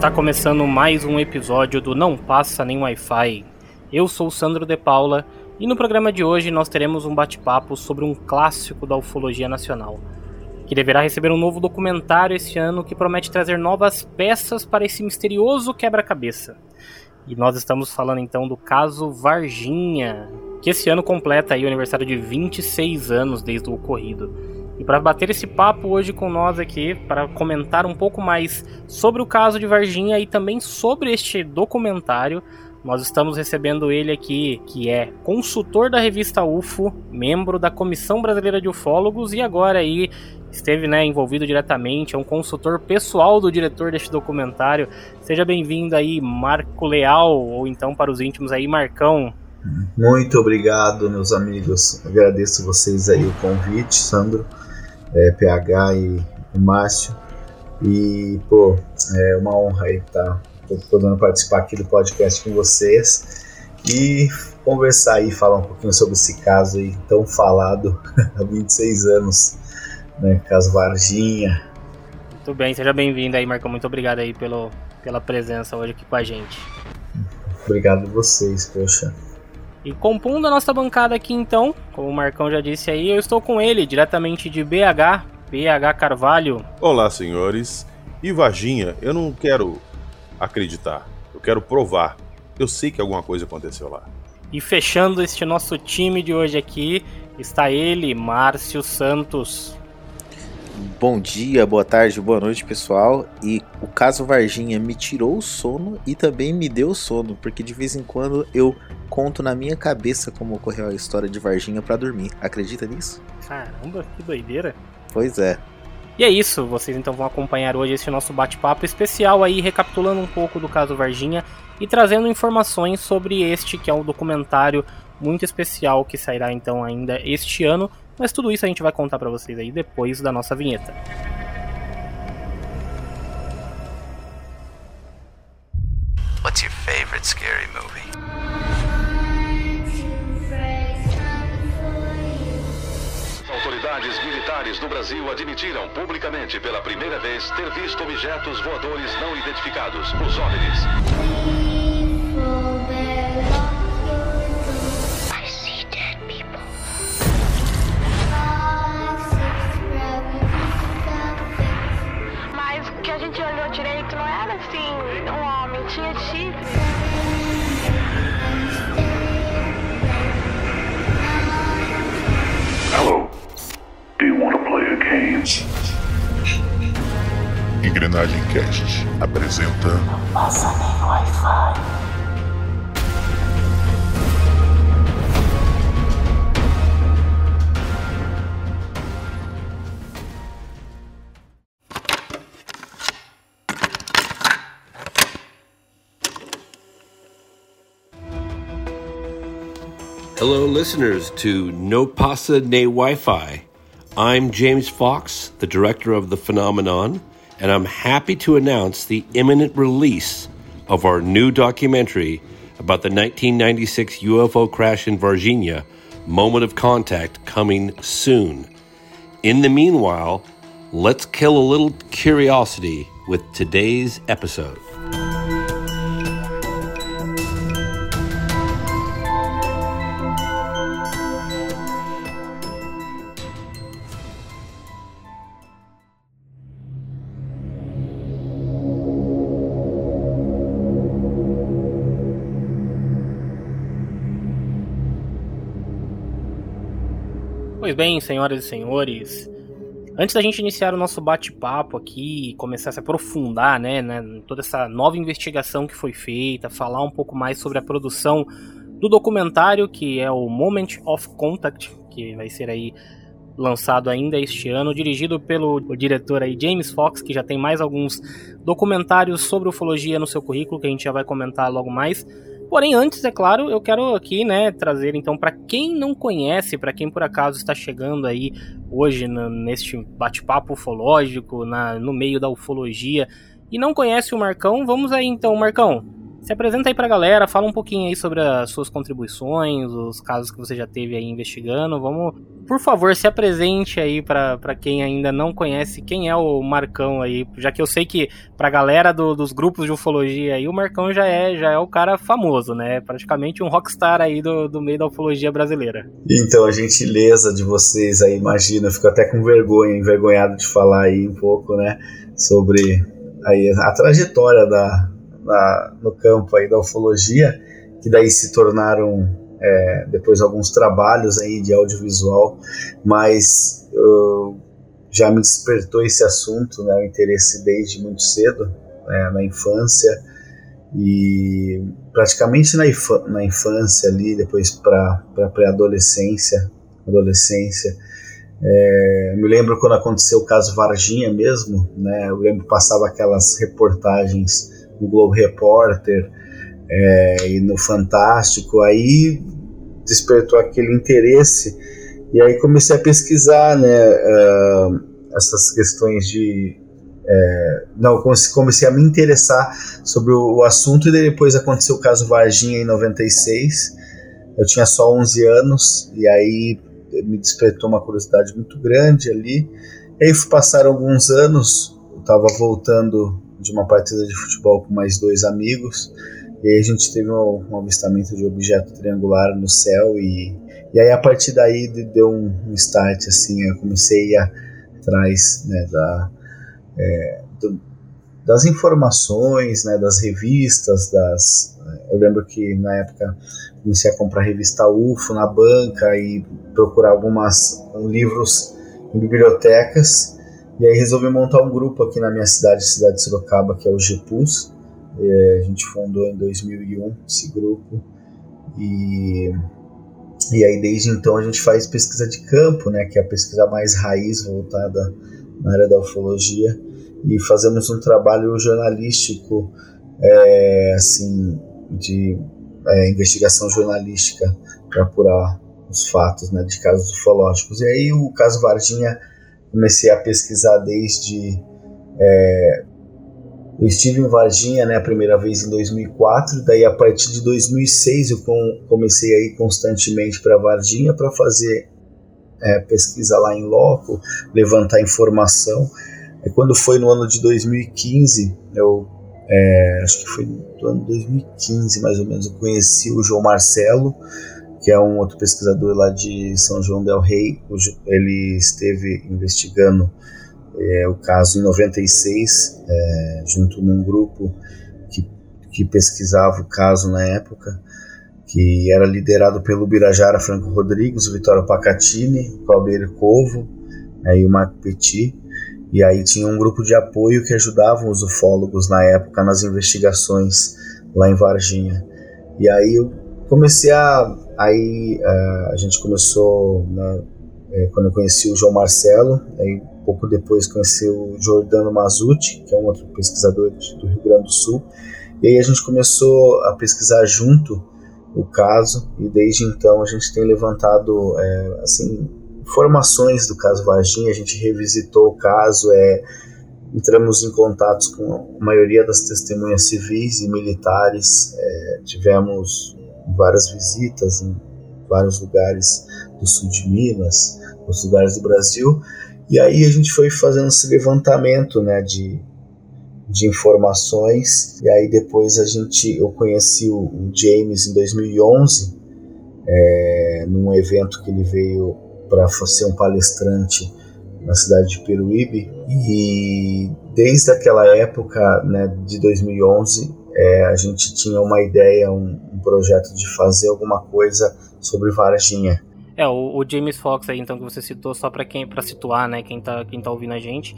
Está começando mais um episódio do Não Passa Nem Wi-Fi. Eu sou o Sandro De Paula e no programa de hoje nós teremos um bate-papo sobre um clássico da ufologia nacional, que deverá receber um novo documentário este ano que promete trazer novas peças para esse misterioso quebra-cabeça. E nós estamos falando então do caso Varginha, que esse ano completa aí o aniversário de 26 anos desde o ocorrido. E para bater esse papo hoje com nós aqui, para comentar um pouco mais sobre o caso de Varginha e também sobre este documentário, nós estamos recebendo ele aqui, que é consultor da revista UFO, membro da Comissão Brasileira de Ufólogos e agora aí esteve né, envolvido diretamente, é um consultor pessoal do diretor deste documentário. Seja bem-vindo aí, Marco Leal, ou então para os íntimos aí, Marcão. Muito obrigado, meus amigos. Agradeço vocês aí o convite, Sandro é, PH e o Márcio. E, pô, é uma honra aí estar tá, podendo participar aqui do podcast com vocês e conversar aí, falar um pouquinho sobre esse caso aí tão falado há 26 anos, né? Caso Varginha. Muito bem, seja bem-vindo aí, Marcão. Muito obrigado aí pelo, pela presença hoje aqui com a gente. Obrigado a vocês, poxa. E compondo a nossa bancada aqui então, como o Marcão já disse aí, eu estou com ele, diretamente de BH, BH Carvalho. Olá, senhores. E Varginha, eu não quero acreditar, eu quero provar. Eu sei que alguma coisa aconteceu lá. E fechando este nosso time de hoje aqui, está ele, Márcio Santos. Bom dia, boa tarde, boa noite, pessoal. E o caso Varginha me tirou o sono e também me deu sono, porque de vez em quando eu conto na minha cabeça como ocorreu a história de Varginha para dormir. Acredita nisso? Caramba, que doideira. Pois é. E é isso, vocês então vão acompanhar hoje esse nosso bate-papo especial aí, recapitulando um pouco do caso Varginha e trazendo informações sobre este que é um documentário muito especial que sairá então ainda este ano mas tudo isso a gente vai contar para vocês aí depois da nossa vinheta. What's your favorite scary movie? Autoridades militares do Brasil admitiram publicamente pela primeira vez ter visto objetos voadores não identificados, os OVNIs. Direito não era assim um homem, tinha chifre. Hello. Do you want to play a game? Engrenagem Cast apresenta. Não passa nem Wi-Fi. Hello, listeners to No Pasa Ne Wi Fi. I'm James Fox, the director of The Phenomenon, and I'm happy to announce the imminent release of our new documentary about the 1996 UFO crash in Virginia, Moment of Contact, coming soon. In the meanwhile, let's kill a little curiosity with today's episode. Bem, senhoras e senhores, antes da gente iniciar o nosso bate-papo aqui e começar a se aprofundar, né, né, toda essa nova investigação que foi feita, falar um pouco mais sobre a produção do documentário que é o Moment of Contact, que vai ser aí lançado ainda este ano, dirigido pelo diretor aí James Fox, que já tem mais alguns documentários sobre ufologia no seu currículo que a gente já vai comentar logo mais. Porém, antes, é claro, eu quero aqui, né, trazer então para quem não conhece, para quem por acaso está chegando aí hoje no, neste bate-papo ufológico, na, no meio da ufologia e não conhece o Marcão, vamos aí então, Marcão. Se apresenta aí pra galera, fala um pouquinho aí sobre as suas contribuições, os casos que você já teve aí investigando. Vamos, por favor, se apresente aí para quem ainda não conhece quem é o Marcão aí, já que eu sei que pra galera do, dos grupos de ufologia aí, o Marcão já é, já é o cara famoso, né? Praticamente um rockstar aí do, do meio da ufologia brasileira. Então, a gentileza de vocês aí, imagina, eu fico até com vergonha, envergonhado de falar aí um pouco, né, sobre aí a trajetória da, na, no campo aí da ufologia, que daí se tornaram é, depois alguns trabalhos aí de audiovisual, mas eu, já me despertou esse assunto, né, o interesse desde muito cedo, né, na infância e praticamente na, na infância ali, depois para pré-adolescência, adolescência, é, me lembro quando aconteceu o caso Varginha mesmo, né? Eu lembro que passava aquelas reportagens no Globo Repórter é, e no Fantástico, aí despertou aquele interesse e aí comecei a pesquisar, né, uh, essas questões de é, não comecei a me interessar sobre o, o, assunto e depois aconteceu o caso Varginha em 96. Eu tinha só 11 anos e aí me despertou uma curiosidade muito grande ali. E aí passaram alguns anos, eu estava voltando de uma partida de futebol com mais dois amigos. E aí a gente teve um, um avistamento de objeto triangular no céu e, e aí a partir daí deu um, um start assim, eu comecei a atrás né, da, é, do, das informações, né, das revistas, das eu lembro que na época comecei a comprar revista UFO na banca e procurar algumas livros em bibliotecas e aí resolvi montar um grupo aqui na minha cidade, cidade de Sorocaba, que é o GPUS. É, a gente fundou em 2001 esse grupo. E, e aí desde então a gente faz pesquisa de campo, né, que é a pesquisa mais raiz voltada na área da ufologia. E fazemos um trabalho jornalístico, é, assim, de é, investigação jornalística para apurar os fatos né, de casos ufológicos. E aí o caso Varginha comecei a pesquisar desde. É, eu estive em Varginha né, a primeira vez em 2004, daí a partir de 2006 eu com, comecei a ir constantemente para Varginha para fazer é, pesquisa lá em loco, levantar informação. E quando foi no ano de 2015, eu é, acho que foi no ano 2015 mais ou menos, eu conheci o João Marcelo, que é um outro pesquisador lá de São João del Rei. Ele esteve investigando é, o caso em 96, é, junto num grupo que, que pesquisava o caso na época, que era liderado pelo Birajara Franco Rodrigues, Vitório Pacatini, o Claudio Covo né, e o Marco Petit. E aí tinha um grupo de apoio que ajudavam os ufólogos na época nas investigações lá em Varginha. E aí eu comecei a Aí uh, a gente começou, né, é, quando eu conheci o João Marcelo, aí pouco depois conheci o Jordano Mazuti, que é um outro pesquisador do Rio Grande do Sul, e aí a gente começou a pesquisar junto o caso, e desde então a gente tem levantado é, assim, informações do caso Varginha, a gente revisitou o caso, é, entramos em contatos com a maioria das testemunhas civis e militares, é, tivemos várias visitas em vários lugares do sul de Minas, nos lugares do Brasil, e aí a gente foi fazendo esse levantamento, né, de, de informações, e aí depois a gente, eu conheci o, o James em 2011, é, num evento que ele veio para ser um palestrante na cidade de Peruíbe, e desde aquela época, né, de 2011, é, a gente tinha uma ideia, um, um, projeto de fazer alguma coisa sobre Varginha. É, o, o, James Fox aí, então, que você citou, só para quem para situar, né, quem tá, quem tá ouvindo a gente.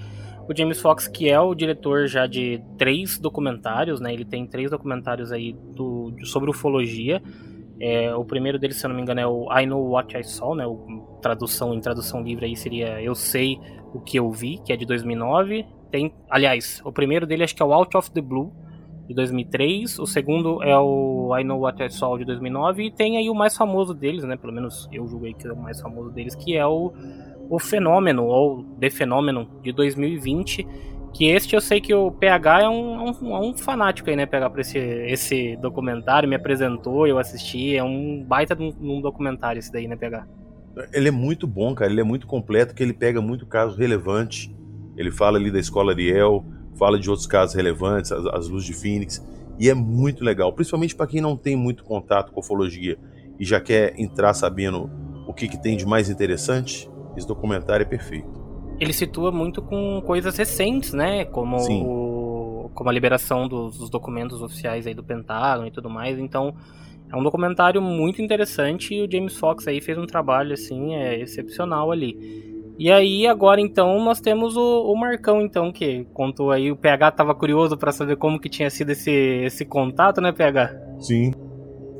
O James Fox, que é o diretor já de três documentários, né, ele tem três documentários aí do, sobre ufologia. É, o primeiro dele, se eu não me engano, é o I Know What I Saw, né, o, tradução em tradução livre aí seria Eu Sei o que Eu Vi, que é de 2009. Tem, aliás, o primeiro dele acho que é o Out of the Blue, de 2003, o segundo é o I Know What I Saw de 2009 e tem aí o mais famoso deles, né, pelo menos eu julguei que é o mais famoso deles, que é o, o Fenômeno ou The Fenômeno de 2020, Que este eu sei que o PH é um, um, um fanático aí, né? Pegar por esse, esse documentário, me apresentou, eu assisti. É um baita de um, um documentário esse daí, né, PH? Ele é muito bom, cara. Ele é muito completo, que ele pega muito caso relevante. Ele fala ali da escola Ariel, fala de outros casos relevantes, as, as luzes de Phoenix. E é muito legal, principalmente para quem não tem muito contato com ufologia e já quer entrar sabendo o que, que tem de mais interessante. Esse documentário é perfeito ele situa muito com coisas recentes, né? Como, o, como a liberação dos, dos, documentos oficiais aí do Pentágono e tudo mais. Então, é um documentário muito interessante e o James Fox aí fez um trabalho, assim, é, excepcional ali. E aí, agora então, nós temos o, o Marcão, então, que contou aí, o PH tava curioso para saber como que tinha sido esse, esse contato, né, PH? Sim.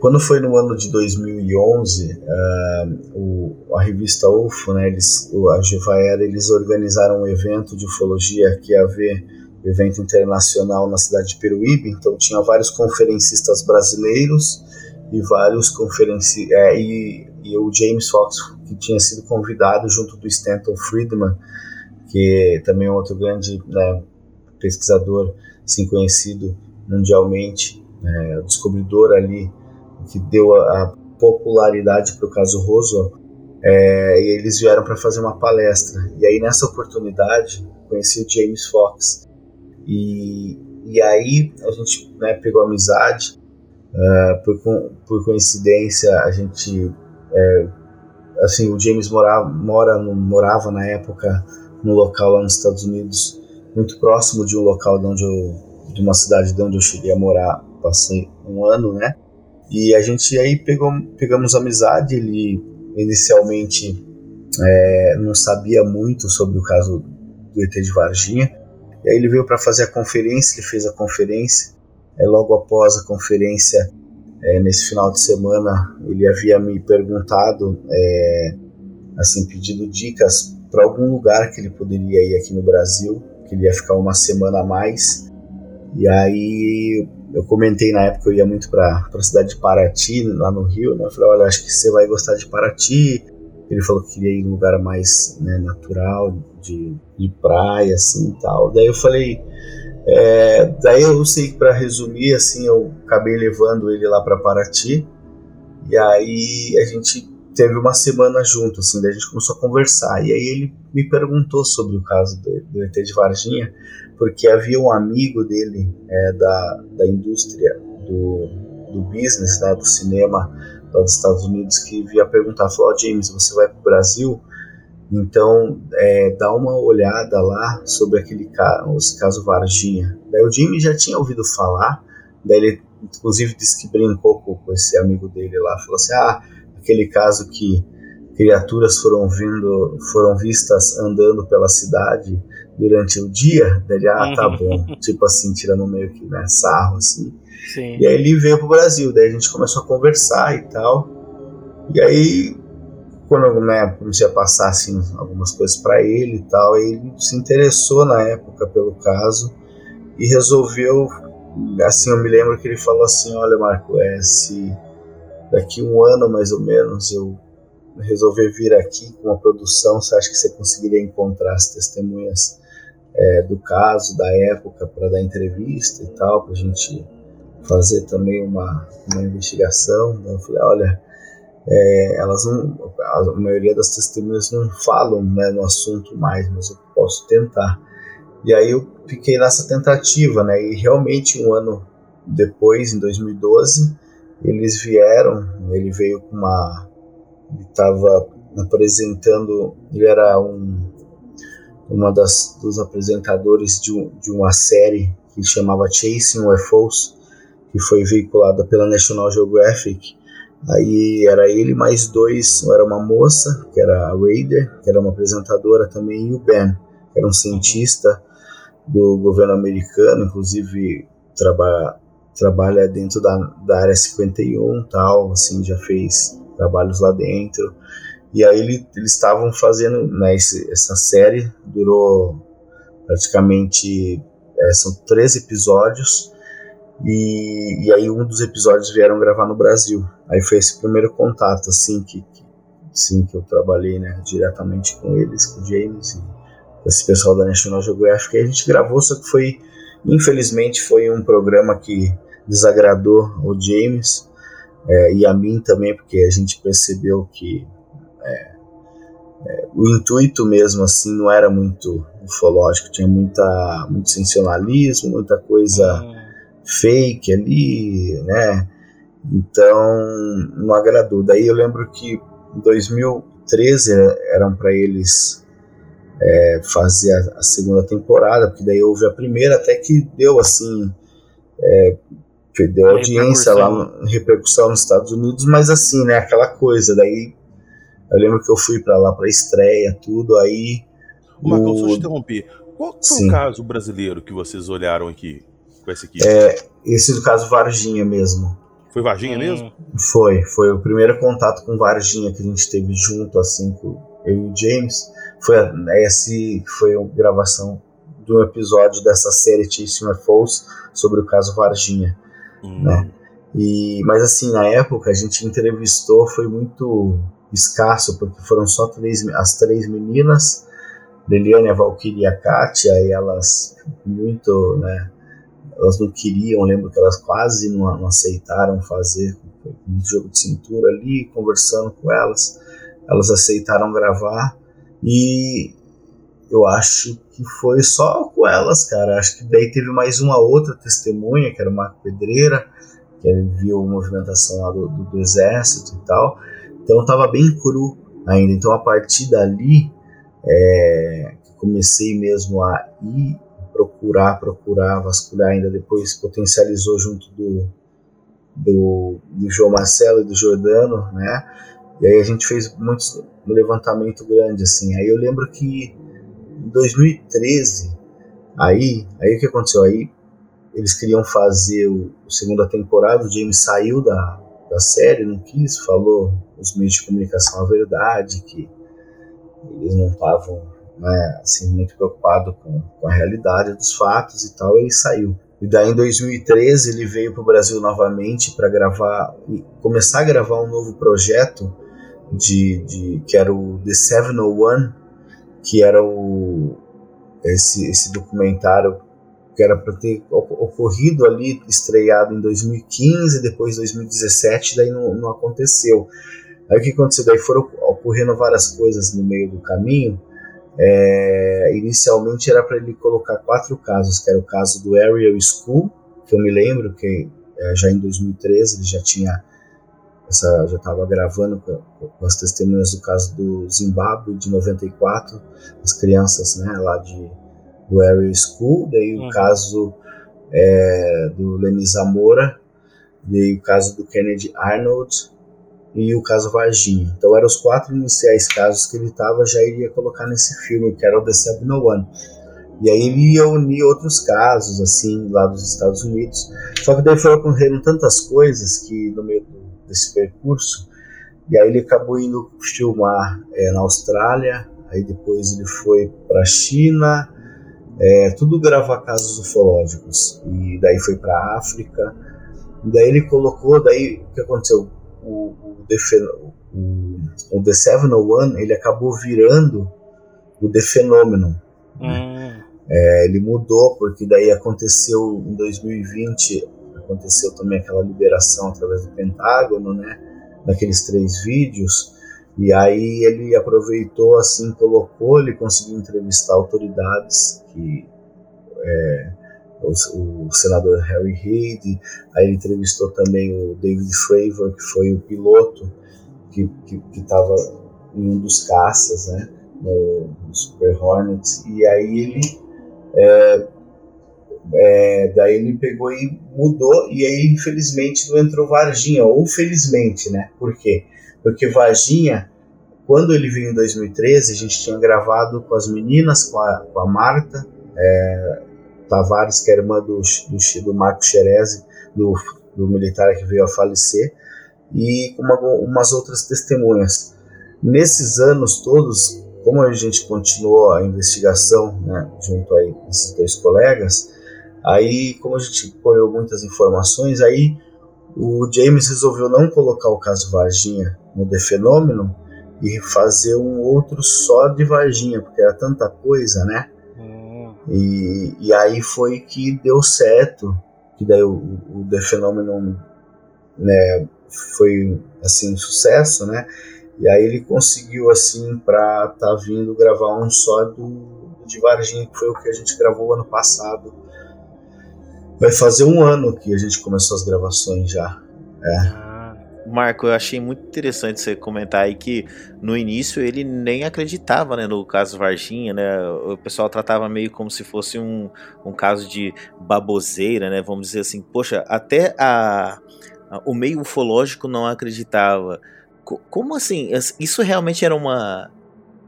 Quando foi no ano de 2011, uh, ah, o, a revista UFO, né, eles, a Gevaera, eles organizaram um evento de ufologia que ia haver um evento internacional na cidade de Peruíbe, então tinha vários conferencistas brasileiros e vários conferenci é, e, e, o James Fox que tinha sido convidado junto do Stanton Friedman que também é outro grande né, pesquisador assim conhecido mundialmente né, descobridor ali que deu a, a popularidade para o caso Roswell, é, e eles vieram para fazer uma palestra. E aí, nessa oportunidade, conheci o James Fox. E, e aí, a gente né, pegou amizade. Uh, por, por coincidência, a gente. É, assim, o James morava, mora morava na época no local lá nos Estados Unidos, muito próximo de um local de onde eu, de uma cidade de onde eu cheguei a morar, passei um ano, né? E a gente aí pegou, pegamos amizade. Ele inicialmente é, não sabia muito sobre o caso do ET de Varginha. E aí ele veio para fazer a conferência, ele fez a conferência. É, logo após a conferência, é, nesse final de semana, ele havia me perguntado, é, assim, pedido dicas para algum lugar que ele poderia ir aqui no Brasil, que ele ia ficar uma semana a mais. E aí eu comentei na época que eu ia muito para a cidade de Paraty, lá no Rio, né? Eu falei, olha, acho que você vai gostar de Paraty. Ele falou que queria ir num lugar mais né, natural, de, de praia, assim e tal. Daí eu falei, é, daí eu sei para resumir, assim, eu acabei levando ele lá para Paraty. E aí a gente teve uma semana junto, assim, daí a gente começou a conversar. E aí ele me perguntou sobre o caso do, do ET de Varginha porque havia um amigo dele é, da, da indústria do, do business, né, do cinema lá dos Estados Unidos, que via perguntar, falou, oh, James, você vai para o Brasil? Então, é, dá uma olhada lá sobre aquele caso, caso Varginha. Daí o Jimmy já tinha ouvido falar, daí ele inclusive disse que brincou com esse amigo dele lá, falou assim, ah, aquele caso que criaturas foram vindo, foram vistas andando pela cidade durante o dia, daí ah, tá bom, tipo assim, tirando meio que né, sarro, assim. Sim. E aí ele veio pro Brasil, daí a gente começou a conversar e tal. E aí, quando né, comecei a passar assim, algumas coisas para ele e tal, ele se interessou na época pelo caso e resolveu, assim, eu me lembro que ele falou assim, olha Marco, é, se daqui um ano mais ou menos eu resolver vir aqui com a produção, você acha que você conseguiria encontrar as testemunhas é, do caso, da época, para dar entrevista e tal, para a gente fazer também uma, uma investigação? Eu falei, olha, é, elas não, a maioria das testemunhas não falam né, no assunto mais, mas eu posso tentar. E aí eu fiquei nessa tentativa, né? E realmente um ano depois, em 2012, eles vieram. Ele veio com uma ele estava apresentando, ele era um uma das dos apresentadores de, de uma série que chamava Chasing UFOs, que foi veiculada pela National Geographic. Aí era ele mais dois, era uma moça, que era a Raider, que era uma apresentadora também, e o Ben, que era um cientista do governo americano, inclusive trabalha, dentro da, da área 51 tal, assim, já fez trabalhos lá dentro. E aí ele, eles estavam fazendo né, esse, essa série, durou praticamente é, são três episódios e, e aí um dos episódios vieram gravar no Brasil. Aí foi esse primeiro contato assim que, que assim que eu trabalhei né, diretamente com eles, com o James e esse pessoal da National Geographic. a gente gravou, só que foi, infelizmente, foi um programa que desagradou o James é, e a mim também, porque a gente percebeu que é, é, o intuito mesmo assim não era muito ufológico, tinha muita, muito sensacionalismo, muita coisa fake ali, né? Então não agradou. Daí eu lembro que em 2013 eram para eles é, fazer a, a, segunda temporada, porque daí houve a primeira até que deu assim é, deu audiência lá, repercussão nos Estados Unidos, mas assim, né, aquela coisa, daí eu lembro que eu fui para lá para estreia, tudo, aí... Marcão, o... só te interromper, qual foi Sim. o caso brasileiro que vocês olharam aqui, com esse aqui? É, esse do caso Varginha mesmo. Foi Varginha hum. mesmo? Foi, foi o primeiro contato com Varginha que a gente teve junto, assim, com eu e o James, foi esse foi a gravação de um episódio dessa série Chasing Falls sobre o caso Varginha. Hum. Né? E, mas assim, na época a gente entrevistou, foi muito escasso, porque foram só três, as três meninas, Liliane, a Valkyrie e a Kátia, e elas muito, né, elas não queriam, lembro que elas quase não, não aceitaram fazer um jogo de cintura ali, conversando com elas, elas aceitaram gravar, e eu acho que foi só com elas, cara. Acho que daí teve mais uma outra testemunha, que era o Marco Pedreira, que viu a movimentação lá do, do, do exército e tal. Então tava bem cru ainda. Então a partir dali, é, comecei mesmo a ir procurar, procurar, vasculhar ainda depois potencializou junto do, do, do João Marcelo e do Jordano, né? E aí a gente fez muitos, um levantamento grande assim. Aí eu lembro que em 2013, aí, aí o que aconteceu? Aí eles queriam fazer o, a segunda temporada, o James saiu da, da série, não quis, falou os meios de comunicação a verdade, que eles não estavam né, assim, muito preocupados com, com a realidade dos fatos e tal, ele saiu. E daí em 2013 ele veio para o Brasil novamente para gravar, começar a gravar um novo projeto de, de que era o The 701, que era o esse, esse documentário que era para ter ocorrido ali, estreado em 2015, depois 2017, daí não, não aconteceu. Aí o que aconteceu? Daí foram ocorrendo várias coisas no meio do caminho. É, inicialmente era para ele colocar quatro casos, que era o caso do Ariel School, que eu me lembro que é, já em 2013 ele já tinha essa, já estava gravando com, com, as testemunhas do caso do Zimbábue de 94, as crianças né, lá de, do Area School, daí uhum. o caso é, do Lenny Zamora, daí o caso do Kennedy Arnold e o caso Varginha. Então eram os quatro iniciais casos que ele tava, já iria colocar nesse filme, que era o The 701. E aí ele ia unir outros casos, assim, lá dos Estados Unidos. Só que daí foram ocorrendo tantas coisas que no meio desse percurso. E aí ele acabou indo filmar é, na Austrália, aí depois ele foi para a China, é, tudo gravar casos ufológicos. E daí foi para África. E daí ele colocou, daí o que aconteceu? O, o, The, o, o The 701 ele acabou virando o The Phenomenon. Hum. É, ele mudou porque daí aconteceu em 2020 aconteceu também aquela liberação através do Pentágono, né, daqueles três vídeos, e aí ele aproveitou assim, colocou, ele conseguiu entrevistar autoridades que é, o, o, senador Harry Reid, aí ele entrevistou também o David Fravor, que foi o piloto que estava em um dos caças, né, no, no Super Hornets, e aí ele é, é, daí ele pegou e mudou, e aí infelizmente não entrou Varginha, ou felizmente, né? Por quê? Porque Varginha, quando ele veio em 2013, a gente tinha gravado com as meninas, com a, com a Marta é, Tavares, que é irmã do, do, do Marco Xerezi, do, do militar que veio a falecer, e com uma, umas outras testemunhas. Nesses anos todos, como a gente continuou a investigação né, junto a esses dois colegas, Aí, como a gente colheu muitas informações, aí o James resolveu não colocar o caso Varginha no The Fenômeno e fazer um outro só de Varginha, porque era tanta coisa, né? E, e aí foi que deu certo, que daí o, o The Phenomenon né, foi assim um sucesso, né? E aí ele conseguiu assim para tá vindo gravar um só do de Varginha, que foi o que a gente gravou ano passado. Vai fazer um ano que a gente começou as gravações já. É. Marco, eu achei muito interessante você comentar aí que no início ele nem acreditava né, no caso Varginha, né? O pessoal tratava meio como se fosse um, um caso de baboseira, né? Vamos dizer assim, poxa, até a, a- o meio ufológico não acreditava. Co- como assim? Isso realmente era uma.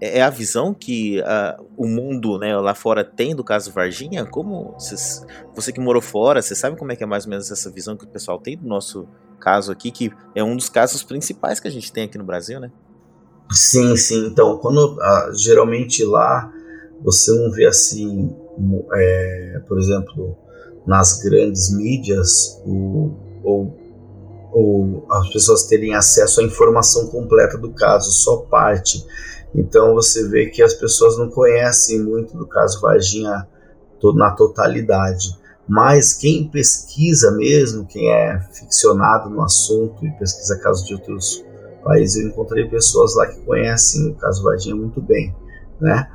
É é a visão que ah, o mundo né, lá fora tem do caso Varginha? Como vocês- você que morou fora, você sabe como é que é mais ou menos essa visão que o pessoal tem do nosso caso aqui, que é um dos casos principais que a gente tem aqui no Brasil, né? Sim, sim. Então, quando ah, geralmente lá você não vê assim, é, por exemplo, nas grandes mídias, o, ou, ou as pessoas terem acesso à informação completa do caso, só parte. Então você vê que as pessoas não conhecem muito do caso Varginha na totalidade. Mas quem pesquisa mesmo, quem é ficcionado no assunto e pesquisa casos de outros países, eu encontrei pessoas lá que conhecem o caso Varginha muito bem, né?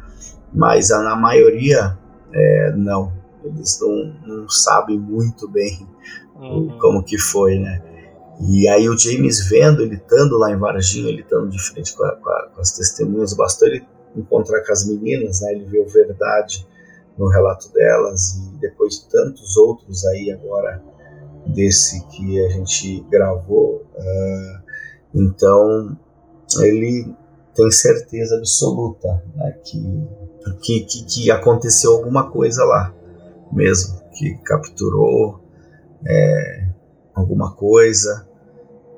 Mas na maioria, é, não. Eles não, não sabem muito bem uhum. como que foi, né? E aí o James vendo, ele estando lá em Varginha, ele estando de frente com, a- com a- com as testemunhas, bastou ele encontrar com as meninas, né? Ele viu verdade no relato delas e depois de tantos outros aí agora desse que a gente gravou, ah, então ele tem certeza absoluta né, que, que, que, que aconteceu alguma coisa lá mesmo, que capturou é, alguma coisa.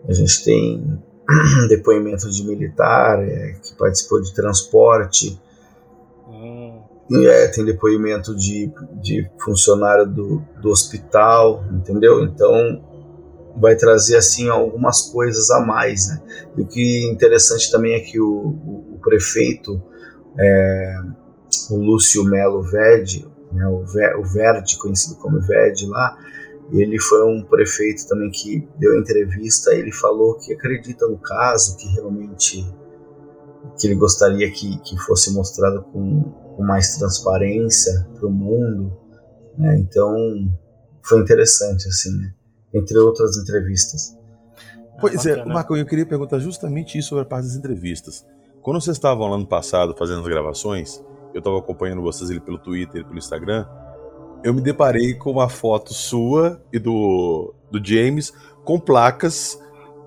A gente tem depoimento de militar é, que participou de transporte, Hum. é, tem depoimento de, de funcionário do, do hospital, entendeu? Então vai trazer assim algumas coisas a mais, né? E o que é interessante também é que o, o, o prefeito, é, o Lúcio Melo Verde, né, o, Ver, o Verde, conhecido como Verde lá, ele foi um prefeito também que deu entrevista, ele falou que acredita no caso, que realmente que ele gostaria que, que fosse mostrado com, com mais transparência para o mundo, né? Então foi interessante assim, né? entre outras entrevistas. Pois é. Marco, eu queria perguntar justamente isso sobre a parte das entrevistas. Quando vocês estavam lá no passado fazendo as gravações, eu estava acompanhando vocês ali pelo Twitter e pelo Instagram, eu me deparei com uma foto sua e do, do James com placas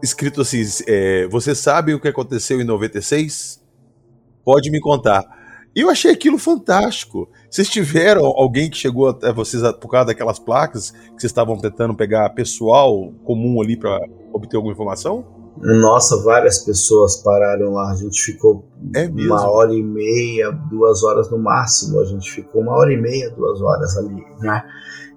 escrito assim: é, Você sabe o que aconteceu em 96? Pode me contar. E eu achei aquilo fantástico. Vocês tiveram alguém que chegou até vocês por causa daquelas placas que vocês estavam tentando pegar pessoal comum ali para obter alguma informação? Nossa, várias pessoas pararam lá. A gente ficou É uma hora e meia, duas horas no máximo. A gente ficou uma hora e meia, duas horas ali, né?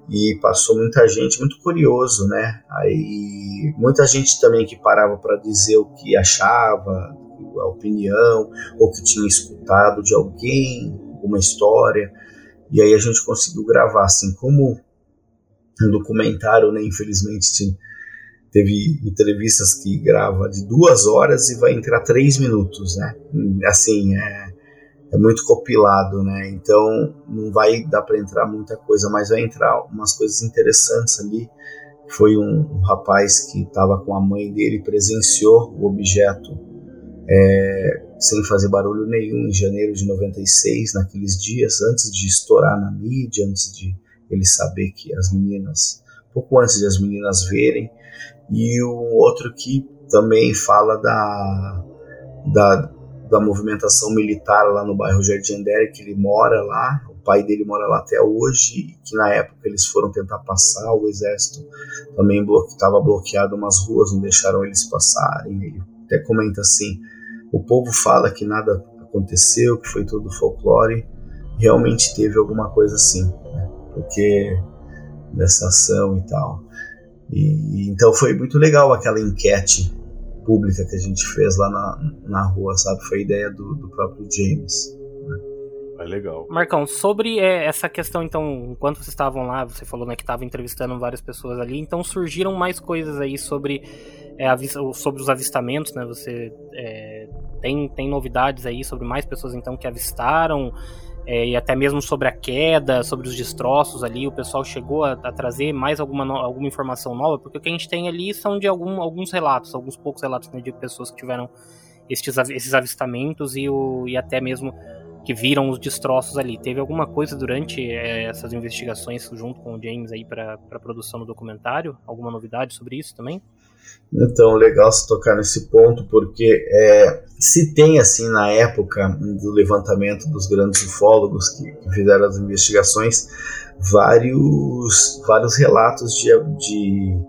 E passou muita gente, muito curioso, né? Aí muita gente também que parava para dizer o que achava, a opinião, ou que tinha escutado de alguém, alguma história. E aí a gente conseguiu gravar, assim, como um documentário, né? Infelizmente tinha teve entrevistas que grava de duas horas e vai entrar três minutos, né? Assim, é, é muito compilado, né? Então não vai dar para entrar muita coisa, mas vai entrar umas coisas interessantes ali. Foi um, um rapaz que estava com a mãe dele, presenciou o objeto é, sem fazer barulho nenhum em janeiro de 96, naqueles dias, antes de estourar na mídia, antes de ele saber que as meninas, pouco antes de as meninas verem, e o outro que também fala da, da, da movimentação militar lá no bairro Jardim Andere, que ele mora lá, o pai dele mora lá até hoje, que na época eles foram tentar passar, o exército também estava bloqueado umas ruas, não deixaram eles passarem, ele até comenta assim, o povo fala que nada aconteceu, que foi tudo folclore, realmente teve alguma coisa assim, né? porque dessa ação e tal. E, então foi muito legal aquela enquete pública que a gente fez lá na, na rua, sabe? Foi ideia do, do próprio James. Né? É legal. Marcão, sobre é, essa questão, então, enquanto vocês estavam lá, você falou né, que estava entrevistando várias pessoas ali, então surgiram mais coisas aí sobre, é, sobre os avistamentos, né? Você é, tem, tem novidades aí sobre mais pessoas então que avistaram é, e até mesmo sobre a queda, sobre os destroços ali, o pessoal chegou a, a trazer mais alguma, no, alguma informação nova, porque o que a gente tem ali são de algum, alguns relatos, alguns poucos relatos né, de pessoas que tiveram estes, esses avistamentos e, o, e até mesmo que viram os destroços ali. Teve alguma coisa durante é, essas investigações junto com o James aí para a produção do documentário? Alguma novidade sobre isso também? Então, legal se tocar nesse ponto, porque é, se tem, assim, na época do levantamento dos grandes ufólogos que, que fizeram as investigações, vários, vários relatos de, de,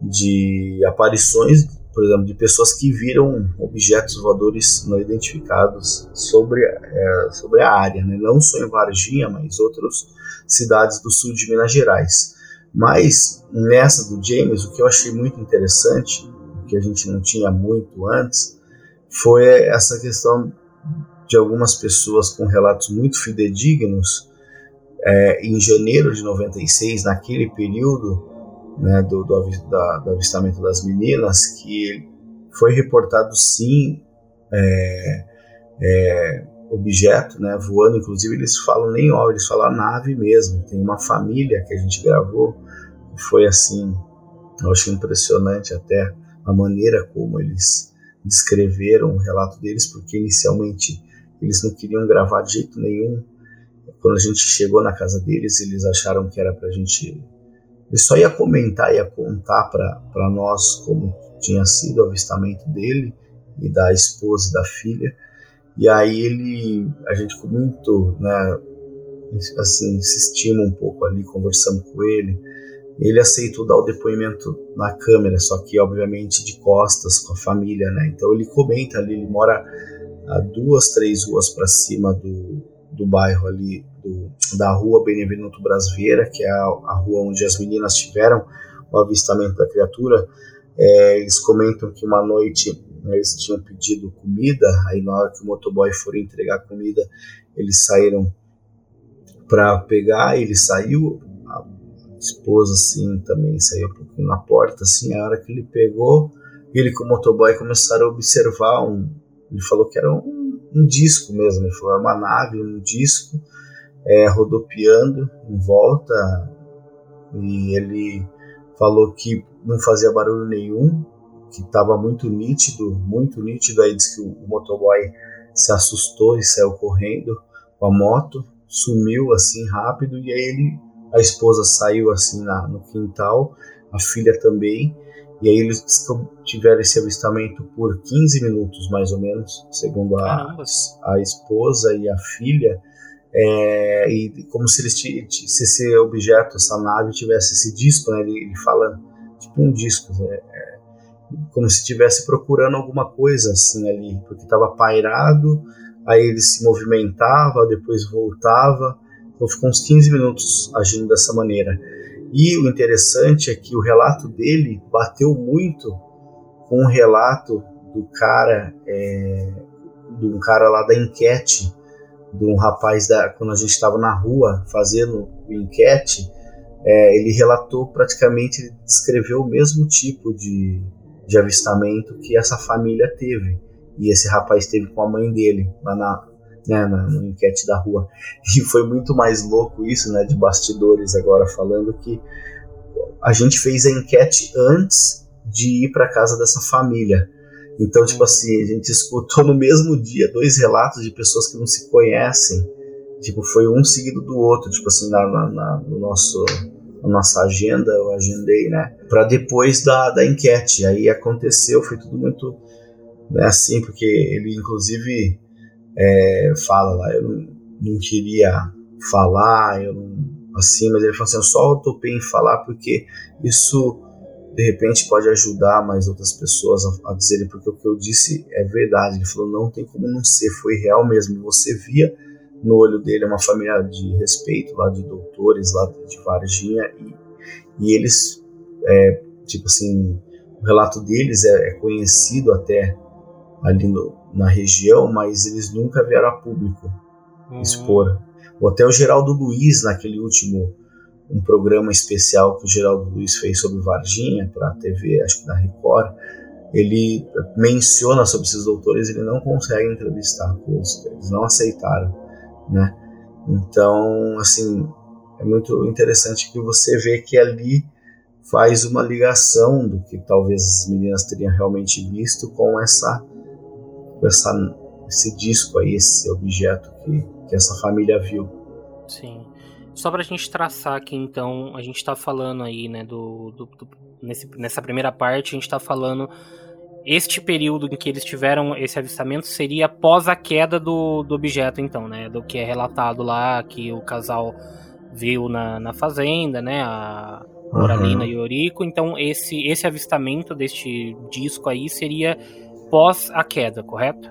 de aparições, por exemplo, de pessoas que viram objetos voadores não identificados sobre, é, sobre a área, né? não só em Varginha, mas outras cidades do sul de Minas Gerais. Mas nessa do James, o que eu achei muito interessante, que a gente não tinha muito antes, foi essa questão de algumas pessoas com relatos muito fidedignos. É, em janeiro de 96, naquele período né, do, do, da, do, avistamento das meninas, que foi reportado sim é, é, objeto, né, voando, inclusive eles falam nem ó, eles falam nave mesmo. Tem uma família que a gente gravou, foi assim, eu achei impressionante até a maneira como eles descreveram o relato deles, porque inicialmente eles não queriam gravar de jeito nenhum. Quando a gente chegou na casa deles, eles acharam que era para a gente. Ele só ia comentar, ia contar para nós como tinha sido o avistamento dele e da esposa e da filha. E aí ele, a gente ficou muito, né, assim, insistimos um pouco ali, conversando com ele. Ele aceitou dar o depoimento na câmera, só que obviamente de costas com a família, né? Então ele comenta ali, ele mora a duas, três ruas para cima do, do bairro ali, do, da rua Benevenuto Brasveira, que é a, a, rua onde as meninas tiveram o avistamento da criatura. É, eles comentam que uma noite eles tinham pedido comida, aí na hora que o motoboy for entregar comida, eles saíram para pegar, ele saiu, a esposa assim também saiu um pouquinho na porta, assim, a hora que ele pegou, ele com o motoboy começaram a observar um, ele falou que era um, um disco mesmo, ele falou, era uma nave, um disco, é, rodopiando em volta, e ele falou que não fazia barulho nenhum, que estava muito nítido, muito nítido. Aí diz que o, o motoboy se assustou e saiu correndo com a moto, sumiu assim rápido e aí ele, a esposa saiu assim na, no quintal, a filha também. E aí eles tiveram esse avistamento por 15 minutos mais ou menos, segundo a, a esposa e a filha. É, e como se, eles, se esse objeto, essa nave tivesse esse disco, né? Ele, ele fala tipo um disco, né? Como se estivesse procurando alguma coisa assim ali, porque estava pairado, aí ele se movimentava, depois voltava, então ficou uns 15 minutos agindo dessa maneira. E o interessante é que o relato dele bateu muito com o relato do cara, é, de um cara lá da enquete, de um rapaz da, quando a gente estava na rua fazendo o enquete, é, ele relatou praticamente, ele descreveu o mesmo tipo de, de avistamento que essa família teve. E esse rapaz teve com a mãe dele, lá na, né, na, na enquete da rua. E foi muito mais louco isso, né, de bastidores agora falando que a gente fez a enquete antes de ir para casa dessa família. Então, tipo assim, a gente escutou no mesmo dia dois relatos de pessoas que não se conhecem. Tipo, foi um seguido do outro, tipo assim, na, na, na no nosso a nossa agenda, eu agendei, né, para depois da, da enquete. Aí aconteceu, foi tudo muito né, assim, porque ele inclusive é, fala lá, eu não, queria falar, eu não, assim, mas ele falou assim, eu só topei em falar porque isso de repente pode ajudar mais outras pessoas a, a dizerem porque o que eu disse é verdade. Ele falou, não tem como não ser, foi real mesmo. Você via no olho dele é uma família de respeito lá de doutores lá de Varginha e, e eles é, tipo assim o relato deles é, é conhecido até ali no, na região, mas eles nunca vieram a público uhum. expor. O Hotel Geraldo Luiz, naquele último um programa especial que o Geraldo Luiz fez sobre Varginha para a TV, acho que da Record, ele menciona sobre esses doutores, ele não consegue entrevistar, eles, eles não aceitaram, né? Então, assim, é muito interessante que você vê que ali faz uma ligação do que talvez as meninas teriam realmente visto com essa, essa esse disco aí, esse objeto que, que essa família viu. Sim. Só para a gente traçar aqui, então, a gente está falando aí, né, do, do, do nesse, nessa primeira parte, a gente está falando este período em que eles tiveram esse avistamento seria após a queda do, do objeto, então, né? Do que é relatado lá, que o casal viu na, na fazenda, né? A Moralina uhum. e o Eurico. Então, esse, esse avistamento deste disco aí seria pós a queda, correto?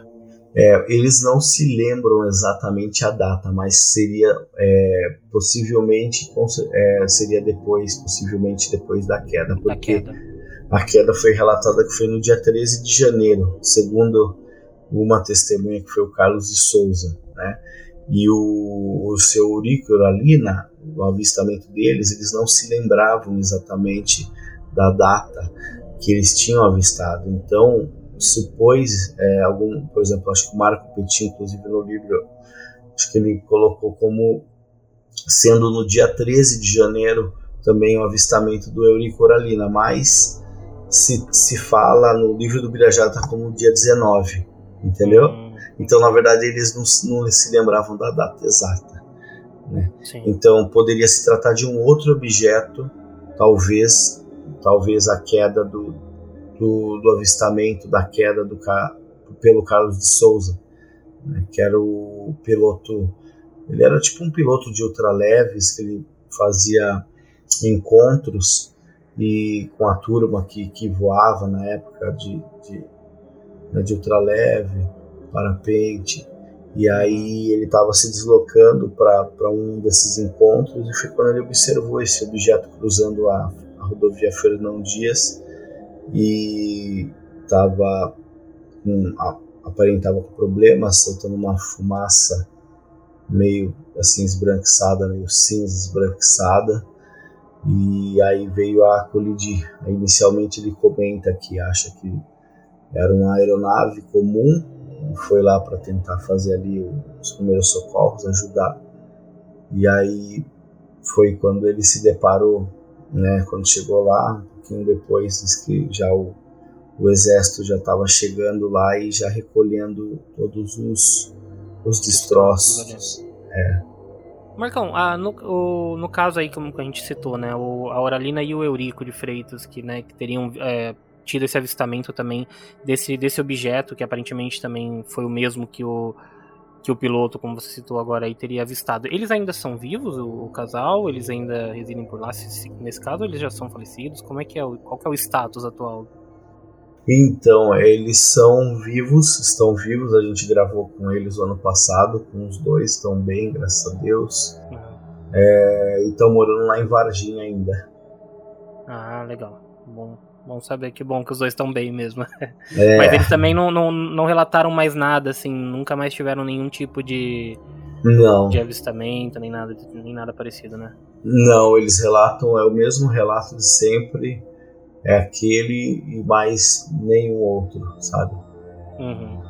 É, eles não se lembram exatamente a data, mas seria é, possivelmente é, seria depois, possivelmente depois da queda, porque da queda a queda foi relatada que foi no dia 13 de janeiro, segundo uma testemunha que foi o Carlos de Souza, né? E o, o seu Eurícoro ali, na, no avistamento deles, eles não se lembravam exatamente da data que eles tinham avistado. Então, supôs é, algum, por exemplo, acho que o Marco Petit, inclusive no livro, acho que ele colocou como sendo no dia 13 de janeiro também o avistamento do Eurico Oralina, mas se, se fala no livro do Birajara como dia 19, entendeu? Hum. Então, na verdade, eles não, não se lembravam da data exata. Né? Então, poderia se tratar de um outro objeto, talvez, talvez a queda do, do, do avistamento da queda do pelo Carlos de Souza, né? que era o piloto. Ele era tipo um piloto de ultraleves que ele fazia encontros e com a turma que, que voava na época de, de, né, de ultraleve, parapente, e aí ele estava se deslocando para um desses encontros e foi quando ele observou esse objeto cruzando a, a rodovia Fernão Dias e estava aparentava com problemas, soltando uma fumaça meio assim esbranquiçada, meio cinza esbranquiçada e aí veio a colidir. Inicialmente ele comenta que acha que era uma aeronave comum, foi lá para tentar fazer ali os primeiros socorros, ajudar. E aí foi quando ele se deparou, né, quando chegou lá, um pouquinho depois, diz que já o, o exército já estava chegando lá e já recolhendo todos os, os destroços. É. Marcão, ah, no, o, no caso aí como a gente citou, né, o, a Oralina e o Eurico de Freitas, que, né, que teriam é, tido esse avistamento também desse, desse objeto, que aparentemente também foi o mesmo que o, que o piloto, como você citou agora aí, teria avistado. Eles ainda são vivos, o, o casal? Eles ainda residem por lá? Se, se, nesse caso, eles já são falecidos? Como é que é qual que é o status atual? Então, eles são vivos, estão vivos. A gente gravou com eles o ano passado, com os dois, estão bem, graças a Deus. Uhum. É, e estão morando lá em Varginha ainda. Ah, legal. Bom, bom saber que bom que os dois estão bem mesmo. É. Mas eles também não, não, não relataram mais nada, assim, nunca mais tiveram nenhum tipo de, não. de avistamento, nem nada, nem nada parecido, né? Não, eles relatam, é o mesmo relato de sempre é aquele e mais nenhum outro, sabe? Uhum.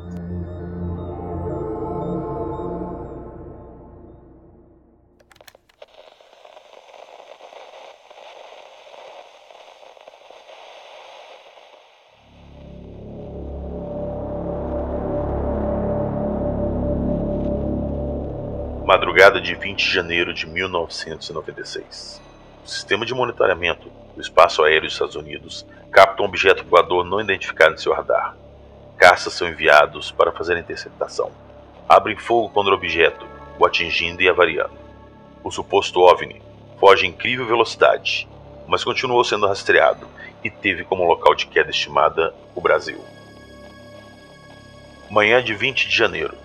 Madrugada de 20 de janeiro de 1996. O sistema de monitoramento do espaço aéreo dos Estados Unidos capta um objeto voador não identificado em seu radar. Caças são enviados para fazer a interceptação. Abrem fogo contra o objeto, o atingindo e avariando. O suposto OVNI foge em incrível velocidade, mas continuou sendo rastreado e teve como local de queda estimada o Brasil. Manhã de 20 de janeiro.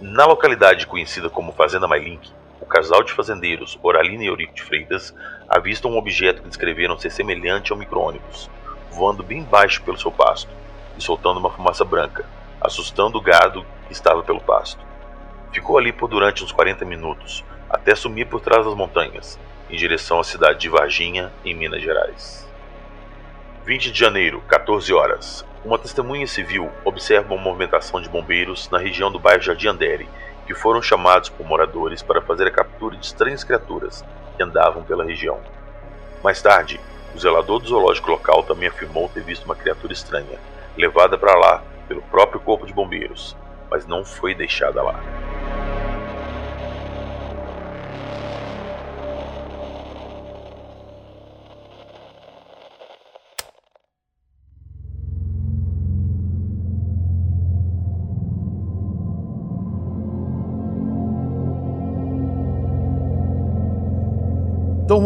Na localidade conhecida como Fazenda Mailink, casal de fazendeiros, Oralina e Eurico de Freitas, avistam um objeto que descreveram ser semelhante ao micro-ônibus. voando bem baixo pelo seu pasto e soltando uma fumaça branca, assustando o gado que estava pelo pasto. Ficou ali por durante uns 40 minutos, até sumir por trás das montanhas, em direção à cidade de Varginha, em Minas Gerais. 20 de janeiro, 14 horas. Uma testemunha civil observa uma movimentação de bombeiros na região do bairro Jardim Andere, que foram chamados por moradores para fazer a captura de estranhas criaturas que andavam pela região. Mais tarde, o zelador do zoológico local também afirmou ter visto uma criatura estranha, levada para lá pelo próprio corpo de bombeiros, mas não foi deixada lá.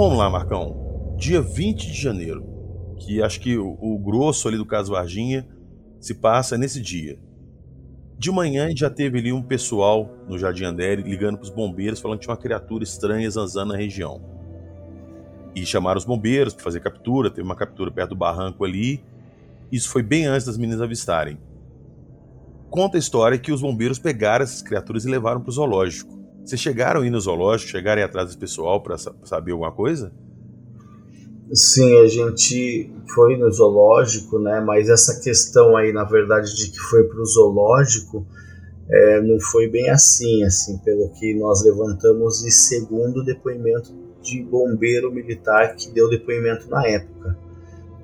Vamos lá, Marcão. Dia 20 de janeiro, que acho que o, o grosso ali do caso Varginha se passa nesse dia. De manhã já teve ali um pessoal no Jardim Andere ligando para os bombeiros falando que tinha uma criatura estranha zanzando na região. E chamaram os bombeiros para fazer captura, teve uma captura perto do barranco ali. Isso foi bem antes das meninas avistarem. Conta a história que os bombeiros pegaram essas criaturas e levaram para o zoológico. Vocês chegaram aí no zoológico, chegaram atrás desse pessoal para saber alguma coisa? Sim, a gente foi no zoológico, né? Mas essa questão aí, na verdade, de que foi para o zoológico, é, não foi bem assim, assim, pelo que nós levantamos e segundo o depoimento de bombeiro militar que deu depoimento na época,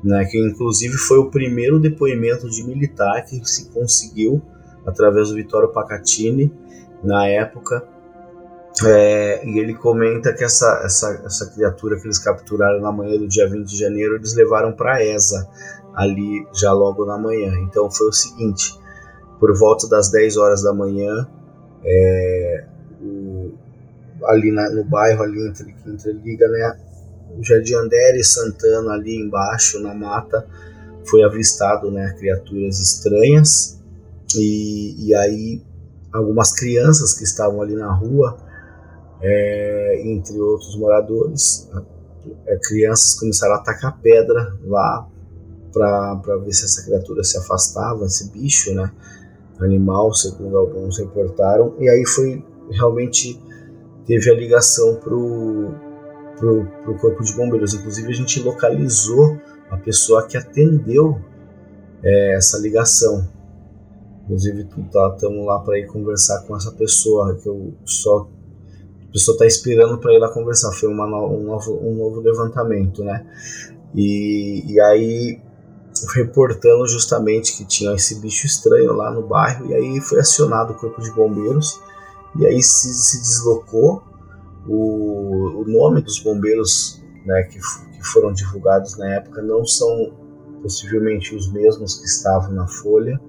né? Que inclusive foi o primeiro depoimento de militar que se conseguiu através do Vitório Pacatini na época é, e ele comenta que essa, essa, essa criatura que eles capturaram na manhã do dia 20 de janeiro, eles levaram para ESA, ali já logo na manhã. Então foi o seguinte: por volta das 10 horas da manhã, é, o, ali na, no bairro, ali entre, que interliga né, o Jardim Andere e Santana, ali embaixo na mata, foi avistado né, criaturas estranhas. E, e aí, algumas crianças que estavam ali na rua é, entre outros moradores. É, crianças começaram a atacar pedra lá para ver se essa criatura se afastava, esse bicho, né? Animal, segundo alguns reportaram. E aí foi realmente teve a ligação pro, pro, pro corpo de bombeiros. Inclusive a gente localizou a pessoa que atendeu é, essa ligação. Inclusive estamos tá, lá para ir conversar com essa pessoa que eu só a pessoa está esperando para ir lá conversar. Foi uma, um, novo, um novo levantamento, né? E, e aí reportando justamente que tinha esse bicho estranho lá no bairro e aí foi acionado o corpo de bombeiros e aí se, se deslocou o, o nome dos bombeiros né, que, que foram divulgados na época não são possivelmente os mesmos que estavam na folha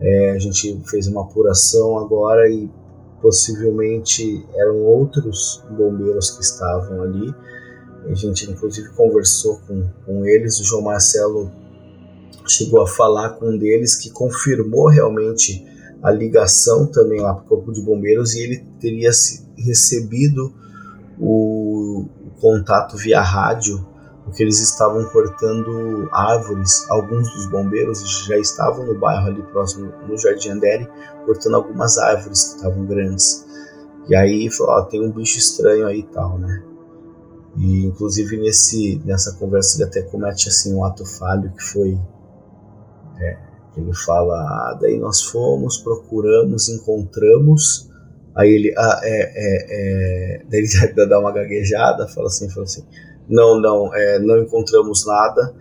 é, a gente fez uma apuração agora e possivelmente eram outros bombeiros que estavam ali. A gente inclusive conversou com, com eles, o João Marcelo chegou a falar com um deles que confirmou realmente a ligação também lá para o Corpo de Bombeiros e ele teria recebido o, o contato via rádio porque eles estavam cortando árvores. Alguns dos bombeiros já estavam no bairro ali próximo, no Jardim Andere, cortando algumas árvores que estavam grandes. E aí falou: ó, tem um bicho estranho aí e tal, né? E inclusive nesse, nessa conversa ele até comete assim um ato falho que foi. É, ele fala: ah, daí nós fomos, procuramos, encontramos. Aí ele, ah, é, é, é. Daí ele dá uma gaguejada, fala assim, fala assim não, não, é, não encontramos nada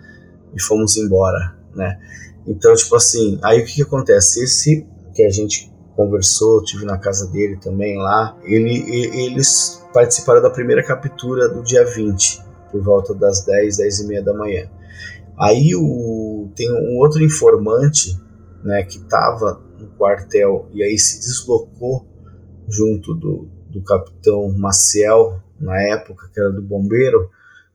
e fomos embora, né? Então, tipo assim, aí o que, que acontece? Esse que a gente conversou, tive na casa dele também lá, ele, eles participaram da primeira captura do dia 20, por volta das 10, 10 e meia da manhã. Aí o, tem um outro informante, né, que estava no quartel e aí se deslocou junto do, do capitão Maciel, na época, que era do bombeiro,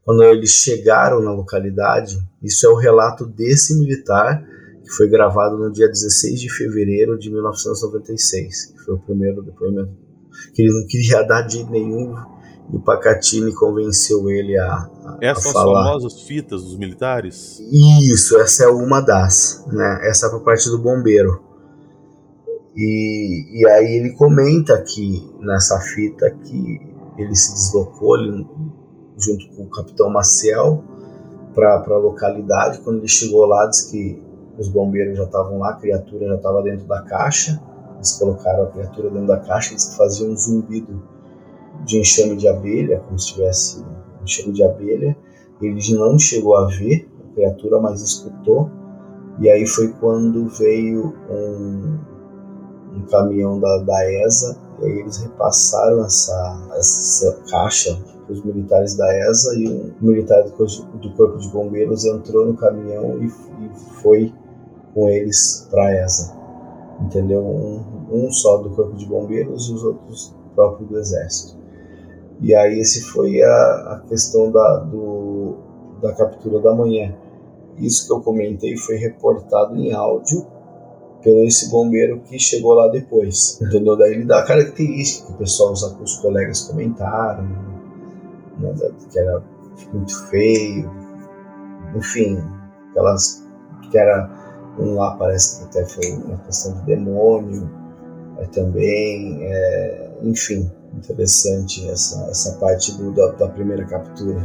quando eles chegaram na localidade, isso é o relato desse militar que foi gravado no dia 16 de fevereiro de 1996, que foi o primeiro depoimento que ele não queria dar de nenhum E o Pacatini convenceu ele a, a, Essas a são falar. as famosas fitas dos militares? Isso, essa é uma das, né? Essa é a parte do bombeiro. E, e aí ele comenta que nessa fita que ele se deslocou ele, junto com o capitão Maciel para a localidade. Quando ele chegou lá, diz que os bombeiros já estavam lá, a criatura já estava dentro da caixa. Eles colocaram a criatura dentro da caixa, eles faziam um zumbido de enxame de abelha, como se tivesse enxame de abelha. Ele não chegou a ver a criatura, mas escutou. E aí foi quando veio um, um caminhão da, da ESA, e aí eles repassaram essa, essa caixa os militares da ESA, e um militar do, Corpo de Bombeiros entrou no caminhão e, e foi com eles para a ESA. Entendeu? Um, um só do Corpo de Bombeiros e os outros próprios do Exército. E aí esse foi a, a questão da, do, da captura da manhã. Isso que eu comentei foi reportado em áudio pelo esse bombeiro que chegou lá depois, entendeu? Daí ele dá a característica que o pessoal, os, os colegas comentaram, né, que era muito feio, enfim, aquelas que era um lá parece que até foi uma questão de demônio, é, também, é, enfim, interessante essa, essa parte do, da, da primeira captura.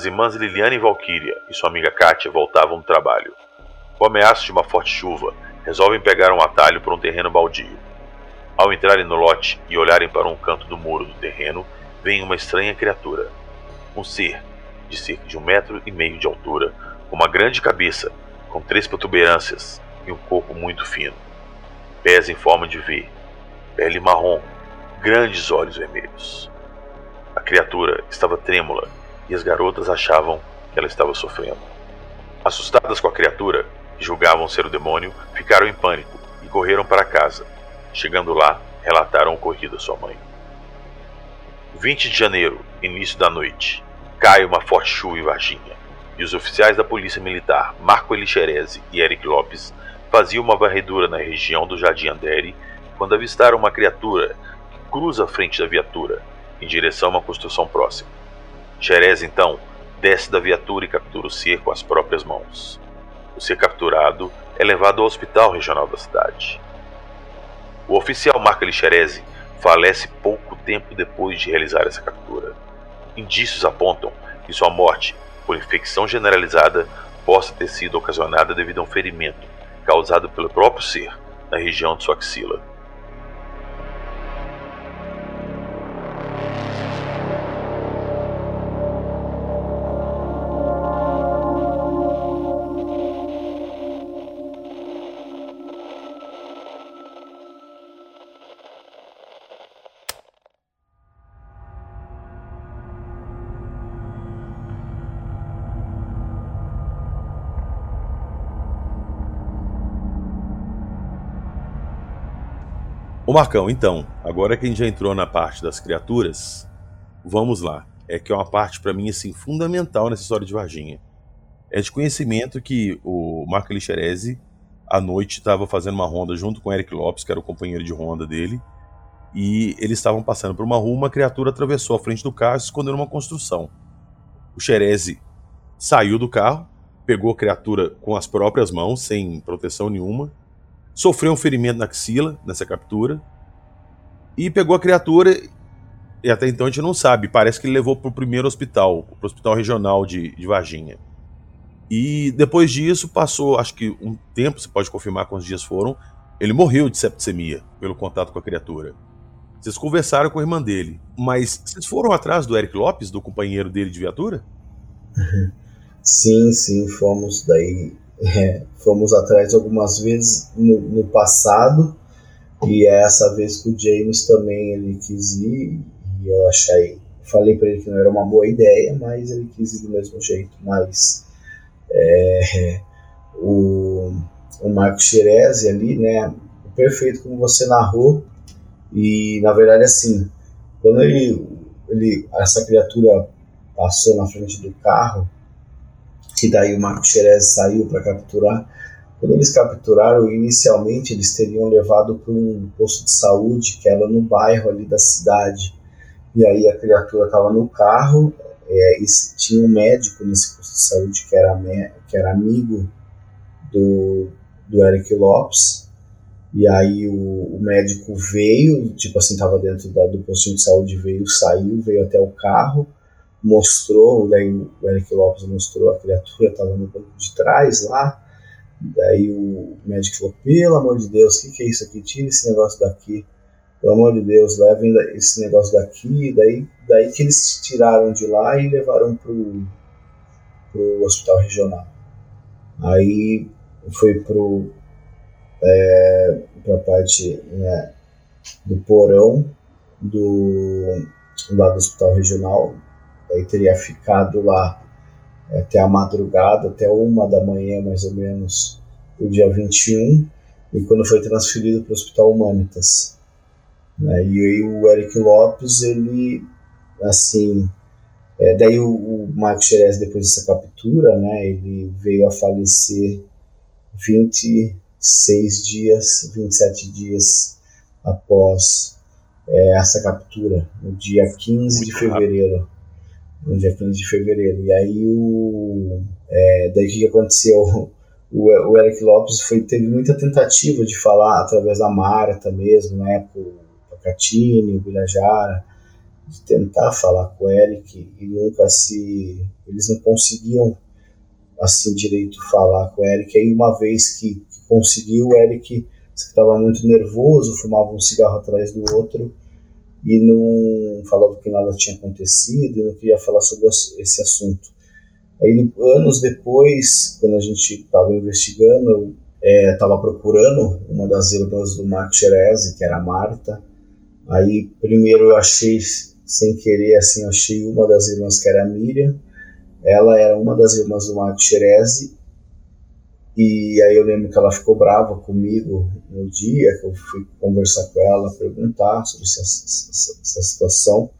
As irmãs Liliane e Valkyria e sua amiga Kátia voltavam do trabalho. Com o ameaço de uma forte chuva, resolvem pegar um atalho por um terreno baldio. Ao entrarem no lote e olharem para um canto do muro do terreno, veem uma estranha criatura. Um ser, de cerca de um metro e meio de altura, com uma grande cabeça, com três protuberâncias e um corpo muito fino. Pés em forma de V, pele marrom, grandes olhos vermelhos. A criatura estava trêmula e as garotas achavam que ela estava sofrendo. Assustadas com a criatura, que julgavam ser o demônio, ficaram em pânico e correram para casa. Chegando lá, relataram o ocorrido à sua mãe. 20 de janeiro, início da noite. Cai uma forte chuva em Varginha, e os oficiais da Polícia Militar, Marco Elixerese e Eric Lopes, faziam uma varredura na região do Jardim Andere quando avistaram uma criatura que cruza a frente da viatura, em direção a uma construção próxima. Xerez, então, desce da viatura e captura o ser com as próprias mãos. O ser capturado é levado ao hospital regional da cidade. O oficial Marco Elixerese falece pouco tempo depois de realizar essa captura. Indícios apontam que sua morte, por infecção generalizada, possa ter sido ocasionada devido a um ferimento causado pelo próprio ser na região de sua axila. Ô Marcão, então, agora que a gente já entrou na parte das criaturas, vamos lá. É que é uma parte para mim assim fundamental nessa história de Varginha. É de conhecimento que o Marco Elixerese à noite estava fazendo uma ronda junto com o Eric Lopes, que era o companheiro de ronda dele, e eles estavam passando por uma rua, uma criatura atravessou a frente do carro e se escondeu numa construção. O Xerese saiu do carro, pegou a criatura com as próprias mãos, sem proteção nenhuma, sofreu um ferimento na axila nessa captura e pegou a criatura e até então a gente não sabe, parece que ele levou para o primeiro hospital, para o hospital regional de, de Varginha. E depois disso passou, acho que um tempo, você pode confirmar quantos dias foram, ele morreu de septicemia pelo contato com a criatura. Vocês conversaram com a irmã dele, mas vocês foram atrás do Eric Lopes, do companheiro dele de viatura? Sim, sim, fomos daí é, fomos atrás algumas vezes no, no, passado e é essa vez que o James também ele quis ir e eu achei falei para ele que não era uma boa ideia, mas ele quis ir do mesmo jeito. Mas é, o, o Marco Xerezi ali, né, perfeito como você narrou, e na verdade assim, quando ele, ele essa criatura passou na frente do carro, que daí o Marco Xerez saiu para capturar. Quando eles capturaram, inicialmente eles teriam levado para um posto de saúde que era no bairro ali da cidade. E aí a criatura estava no carro, é, e tinha um médico nesse posto de saúde que era, que era amigo do, do Eric Lopes. E aí o, o médico veio, tipo assim, estava dentro da, do postinho de saúde, veio, saiu, veio até o carro mostrou, daí o Eric Lopes mostrou a criatura, estava no banco de trás lá, daí o médico falou, pelo amor de Deus, o que, que é isso aqui? Tira esse negócio daqui, pelo amor de Deus, levem esse negócio daqui, daí, daí que eles tiraram de lá e levaram pro, pro hospital regional. Aí foi pro é, pra parte né, do porão do, lá do hospital regional Daí teria ficado lá é, até a madrugada, até uma da manhã mais ou menos, o dia 21, e quando foi transferido para o Hospital Humanitas. Né? E aí o Eric Lopes, ele, assim, é, daí o, o Marco Xerez, depois dessa captura, né, ele veio a falecer 26 dias, 27 dias após é, essa captura, no dia 15 Muito de fevereiro. Rápido no dia 15 de fevereiro. E aí o. É, daí o que aconteceu? O, o Eric Lopes foi, teve muita tentativa de falar através da Marta mesmo, né? O Pacatini, o Bilajara, de tentar falar com o Eric e nunca se. Eles não conseguiam assim direito falar com o Eric. Aí uma vez que, que conseguiu, o Eric estava muito nervoso, fumava um cigarro atrás do outro e não falava que nada tinha acontecido não queria falar sobre esse assunto. Aí, anos depois, quando a gente estava investigando, estava é, procurando uma das irmãs do Marco Xerezi, que era a Marta. Aí, primeiro eu achei, sem querer, assim, achei uma das irmãs que era a Miriam. Ela era uma das irmãs do Marco Xerezi e aí eu lembro que ela ficou brava comigo no dia que eu fui conversar com ela, perguntar sobre essa, essa, essa situação.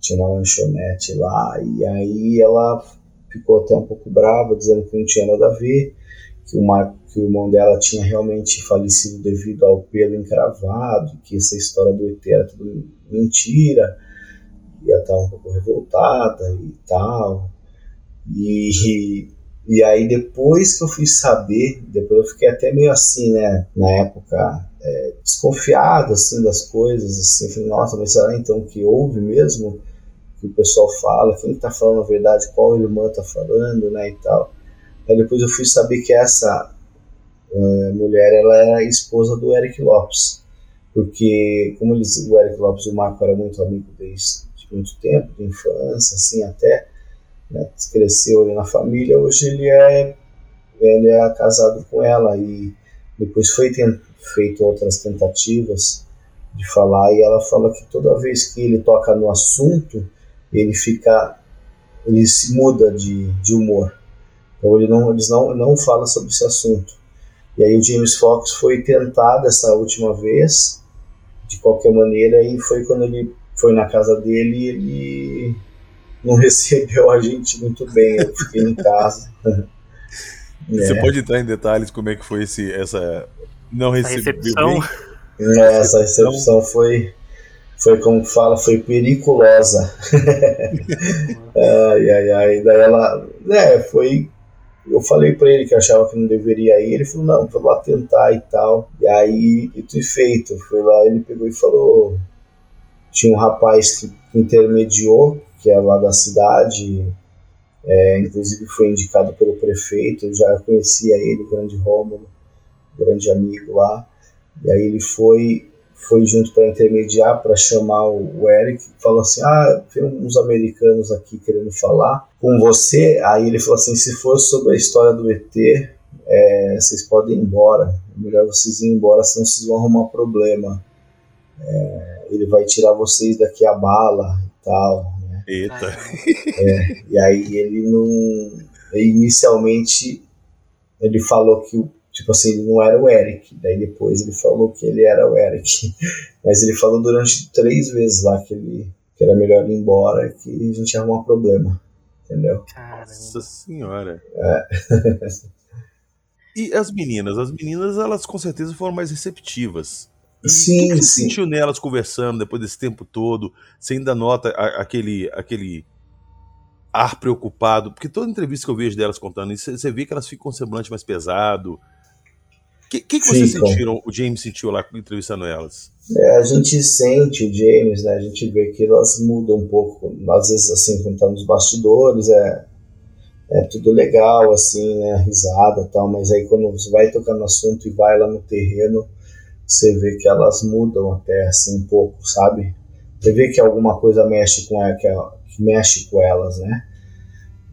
Tinha uma lanchonete lá, e aí ela ficou até um pouco brava, dizendo que não tinha nada a ver, que o, Marco, que o irmão dela tinha realmente falecido devido ao pelo encravado, que essa história do ET era tudo mentira, e ela estava um pouco revoltada e tal. E e aí depois que eu fui saber, depois eu fiquei até meio assim, né, na época, é, desconfiado assim das coisas, assim, falei, nossa, mas será então que houve mesmo? Que o pessoal fala, quem está falando a verdade, qual irmã está falando, né, e tal. Aí depois eu fui saber que essa uh, mulher, ela era esposa do Eric Lopes, porque como eles, o Eric Lopes e o Marco eram muito amigos desde de muito tempo, de infância, assim, até né, cresceu ali na família, hoje ele é, ele é casado com ela e depois foi feito outras tentativas de falar e ela fala que toda vez que ele toca no assunto, ele fica, ele se muda de, de humor. Então ele não, eles não, não fala sobre esse assunto. E aí o James Fox foi tentar dessa última vez, de qualquer maneira, e foi quando ele foi na casa dele e ele não recebeu a gente muito bem. Eu fiquei em casa. Você é. pode entrar em detalhes como é que foi esse, essa não recebeu recepção. bem? É, essa recepção foi, foi como fala, foi periculosa. ai, ai, ai. Daí ela, né, foi. Eu falei para ele que achava que não deveria ir. Ele falou, não, vou lá tentar e tal. E aí, e feito, foi lá, ele pegou e falou. Tinha um rapaz que intermediou que é lá da cidade, é, inclusive foi indicado pelo prefeito, eu já conhecia ele, o grande Rômulo, grande amigo lá, e aí ele foi foi junto para intermediar, para chamar o Eric, falou assim, ah, tem uns americanos aqui querendo falar com você, aí ele falou assim, se for sobre a história do ET, é, vocês podem ir embora, é melhor vocês irem embora, senão vocês vão arrumar problema, é, ele vai tirar vocês daqui a bala, tal. Eita. É, e aí ele não. Inicialmente ele falou que tipo assim, ele não era o Eric. Daí depois ele falou que ele era o Eric. Mas ele falou durante três vezes lá que ele que era melhor ir embora que a gente ia arrumar problema. Entendeu? Nossa senhora. É. E as meninas? As meninas, elas com certeza foram mais receptivas. Sim, o que, você sim. sentiu nelas conversando depois desse tempo todo? Você ainda nota a- aquele, aquele ar preocupado? Porque toda entrevista que eu vejo delas contando isso, você vê que elas ficam com um semblante mais pesado. O que, que, que vocês sentiram, o James sentiu lá entrevistando elas? É, a gente sente o James, né? A gente vê que elas mudam um pouco. Às vezes, assim, quando tá nos bastidores, é, é tudo legal, assim, né? Risada e tal. Mas aí quando você vai tocar no assunto e vai lá no terreno, você vê que elas mudam até, assim, um pouco, sabe? Você vê que alguma coisa mexe com ela, que, que mexe com elas, né?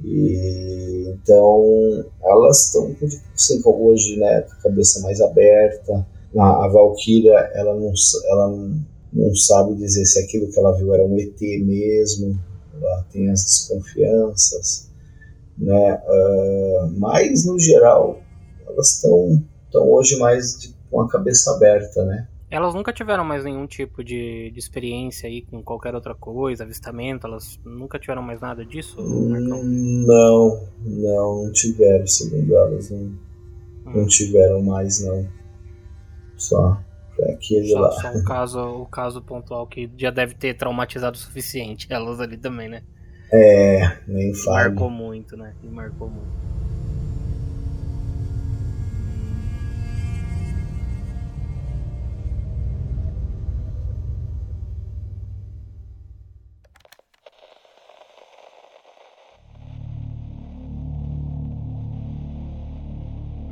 E então elas estão assim, hoje, né, com a cabeça mais aberta. A, a Valkyria, ela não, ela não, não sabe dizer se aquilo que ela viu era um ET mesmo. Ela tem as desconfianças, né? Ah, mas no geral elas estão estão hoje mais de- com a cabeça aberta, né? Elas nunca tiveram mais nenhum tipo de, de experiência aí com qualquer outra coisa, avistamento, elas nunca tiveram mais nada disso, Marcão? Hum, Não, não, não tiveram, segundo elas, não, Hum. não tiveram mais, não. Só foi aquele Só, lá. só o caso, o caso pontual que já deve ter traumatizado o suficiente elas ali também, né? É, nem fale. Marcou muito, né? E marcou muito.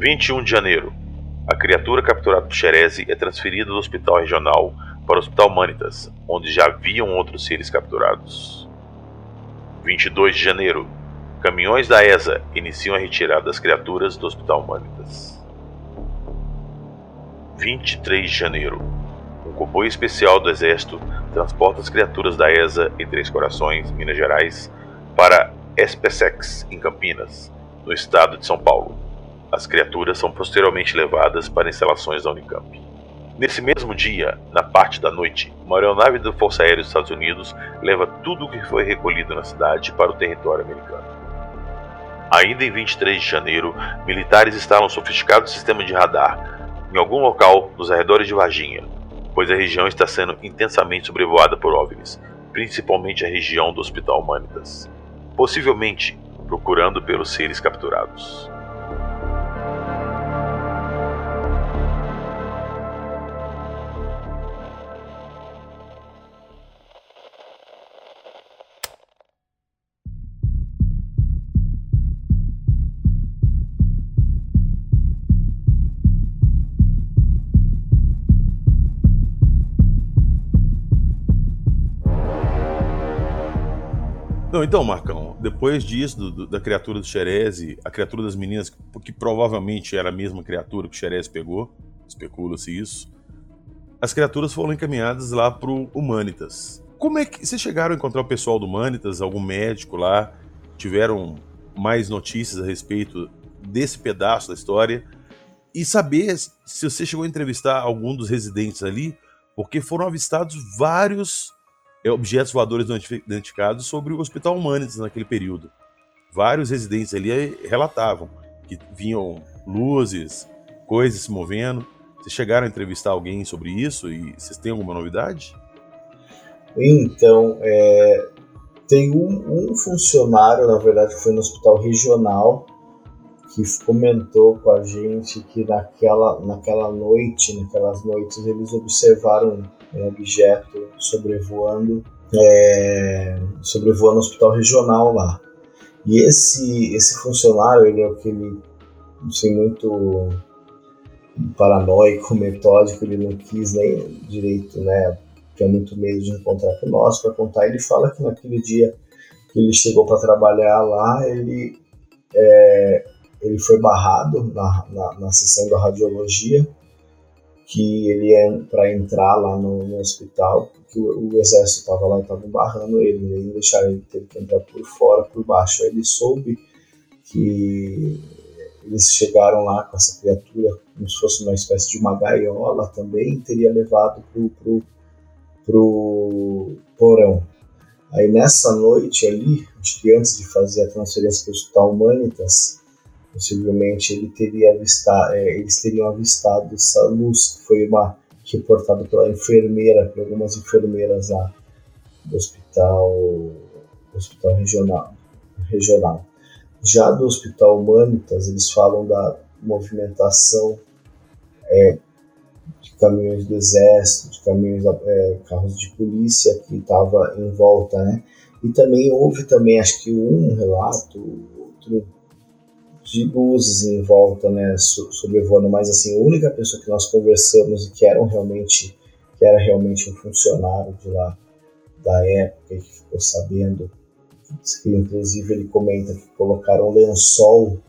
21 de janeiro. A criatura capturada por Xerese é transferida do hospital regional para o Hospital Humanitas, onde já haviam outros seres capturados. 22 de janeiro. Caminhões da ESA iniciam a retirada das criaturas do Hospital Humanitas. 23 de janeiro. Um comboio especial do Exército transporta as criaturas da ESA em Três Corações, Minas Gerais, para Espesex, em Campinas, no estado de São Paulo. As criaturas são posteriormente levadas para instalações da Unicamp. Nesse mesmo dia, na parte da noite, uma aeronave da Força Aérea dos Estados Unidos leva tudo o que foi recolhido na cidade para o território americano. Ainda em 23 de janeiro, militares instalam um sofisticado sistema de radar em algum local nos arredores de Varginha, pois a região está sendo intensamente sobrevoada por OVNIs, principalmente a região do Hospital Humanitas, possivelmente procurando pelos seres capturados. Não, então, Marcão, depois disso, do- do- da criatura do Xerese, a criatura das meninas, que, que provavelmente era a mesma criatura que o pegou, especula-se isso, as criaturas foram encaminhadas lá pro Humanitas. Como é que vocês chegaram a encontrar o pessoal do Humanitas, algum médico lá? Tiveram mais notícias a respeito desse pedaço da história? E saber se você chegou a entrevistar algum dos residentes ali, porque foram avistados vários objetos voadores não identifi- identificados sobre o Hospital Humanitas naquele período. Vários residentes ali eh, relatavam que vinham luzes, coisas se movendo. Vocês chegaram a entrevistar alguém sobre isso e vocês têm alguma novidade? Então, é, tem um, um funcionário, na verdade, que foi no hospital regional, que comentou com a gente que naquela, naquela noite, naquelas noites, eles observaram um objeto sobrevoando, é, sobrevoando o hospital regional lá. E esse, esse funcionário, ele é aquele, assim, muito paranoico, metódico, ele não quis nem direito, né, tinha muito medo de encontrar com nós para contar. Ele fala que naquele dia que ele chegou para trabalhar lá, ele, é, ele foi barrado na, na, na sessão da radiologia, que ele ia para entrar lá no, no hospital, porque o, o exército estava lá e estava barrando ele, ele deixaram ele ter que entrar por fora, por baixo. Aí ele soube que eles chegaram lá com essa criatura como se fosse uma espécie de uma gaiola também, teria levado pro, pro, pro porão. Aí nessa noite ali, acho que antes de fazer a transferência para o Hospital Humanitas, possivelmente ele teria avistado, é, eles teriam avistado essa luz que foi uma reportada pela enfermeira, por algumas enfermeiras lá do hospital, do hospital regional, regional. Já do Hospital Humanitas, eles falam da movimentação é, de caminhões do exército, de caminhões, é, carros de polícia que estava em volta, né? E também houve também, acho que um relato, outro de luzes em volta, né, sobrevoando, mas assim, a única pessoa que nós conversamos e que era realmente, que era realmente um funcionário de lá da época que ficou sabendo, que inclusive ele comenta que colocaram um lençol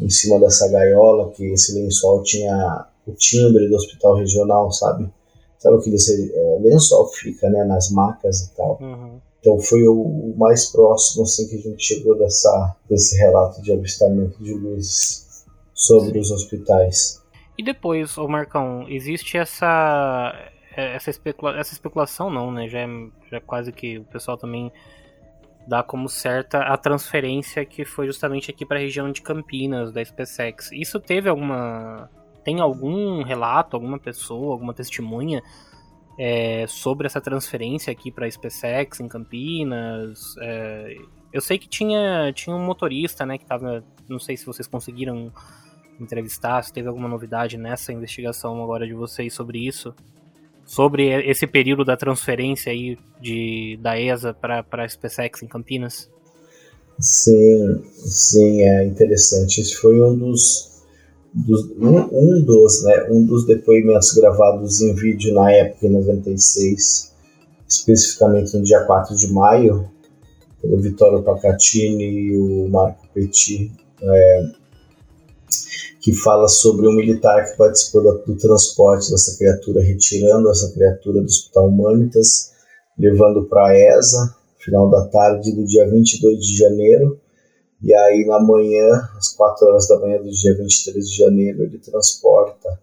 em cima dessa gaiola, que esse lençol tinha o timbre do hospital regional, sabe? Sabe aquele é, lençol fica, né, nas macas e tal. Uhum. Então foi o mais próximo assim que a gente chegou dessa desse relato de avistamento de luzes sobre os hospitais. E depois, o Marcão, existe essa essa, especula essa especulação não, né? Já é, já é quase que o pessoal também dá como certa a transferência que foi justamente aqui para a região de Campinas da SpaceX. Isso teve alguma tem algum relato, alguma pessoa, alguma testemunha é, sobre essa transferência aqui para a SpaceX em Campinas? É, eu sei que tinha, tinha um motorista, né, que estava, não sei se vocês conseguiram entrevistar, se teve alguma novidade nessa investigação agora de vocês sobre isso, sobre esse período da transferência aí de, da ESA para a SpaceX em Campinas. Sim, sim, é interessante. Esse foi um dos dos, um, um, dos, né, um dos depoimentos gravados em vídeo na época, em 96, especificamente no dia 4 de maio, pelo Vittorio Pacatini e o Marco Petit, é, que fala sobre um militar que participou do, do transporte dessa criatura, retirando essa criatura do Hospital Humanitas, levando para a ESA, final da tarde do dia 22 de janeiro, e aí na manhã, às 4 horas da manhã do dia 23 de janeiro, ele transporta,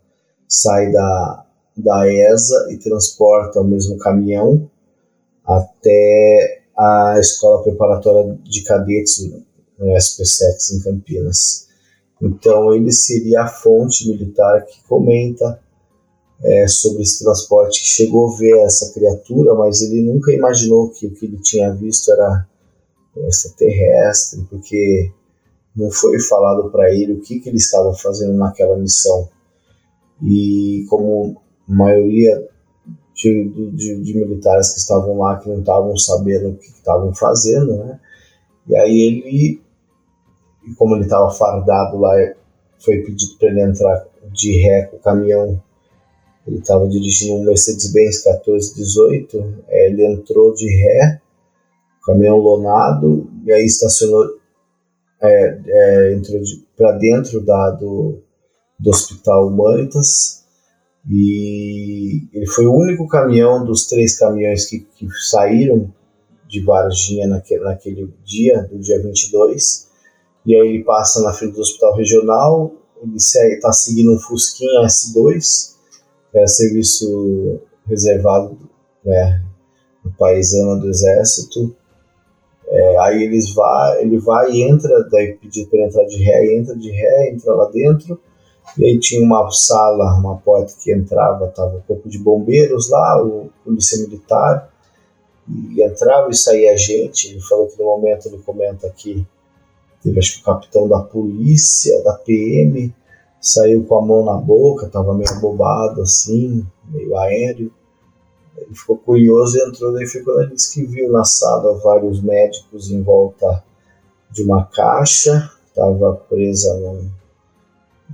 sai da, da ESA e transporta o mesmo caminhão até a Escola Preparatória de Cadetes no SPSEX em Campinas. Então ele seria a fonte militar que comenta é, sobre esse transporte, que chegou a ver essa criatura, mas ele nunca imaginou que o que ele tinha visto era extraterrestre, porque não foi falado para ele o que, que ele estava fazendo naquela missão. E como a maioria de, de, de, militares que estavam lá que não estavam sabendo o que estavam fazendo, né? E aí ele, como ele estava fardado lá, foi pedido para ele entrar de ré com o caminhão. Ele estava dirigindo um Mercedes-Benz 1418, é, ele entrou de ré caminhão lonado, e aí estacionou, é, é, entrou de, para dentro da, do, do Hospital Humanitas, e ele foi o único caminhão dos três caminhões que, que saíram de Varginha naquele, naquele dia, do dia 22, e aí ele passa na frente do Hospital Regional, ele está seguindo um Fusquinha S2, que era serviço reservado né, no paisano do Exército, é, aí eles vai, ele vai e entra, daí pedir para entrar de ré, entra de ré, entra lá dentro. E aí tinha uma sala, uma porta que entrava, tava o corpo de bombeiros lá, o polícia militar, e entrava e saía gente. Ele falou que no momento ele comenta que teve acho que o capitão da polícia, da PM, saiu com a mão na boca, tava meio bobado assim, meio aéreo. Ele ficou curioso e entrou, daí foi quando ele disse que viu na sala vários médicos em volta de uma caixa, estava presa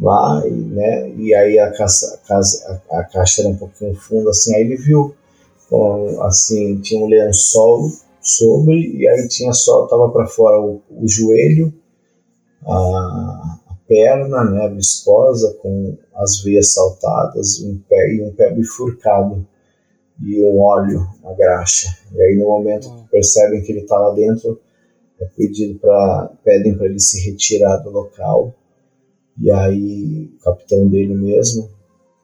lá, e, né, e aí a, casa, a, a, caixa era um pouquinho funda, assim, aí ele viu, com, assim, tinha um lençol sobre, e aí tinha só, tava para fora o, o joelho, a, a perna, né, viscosa, com as veias saltadas, um pé e um pé bifurcado e um óleo na graxa. E aí no momento que percebem que ele está lá dentro, é pedido para pedem para ele se retirar do local. E aí o capitão dele mesmo,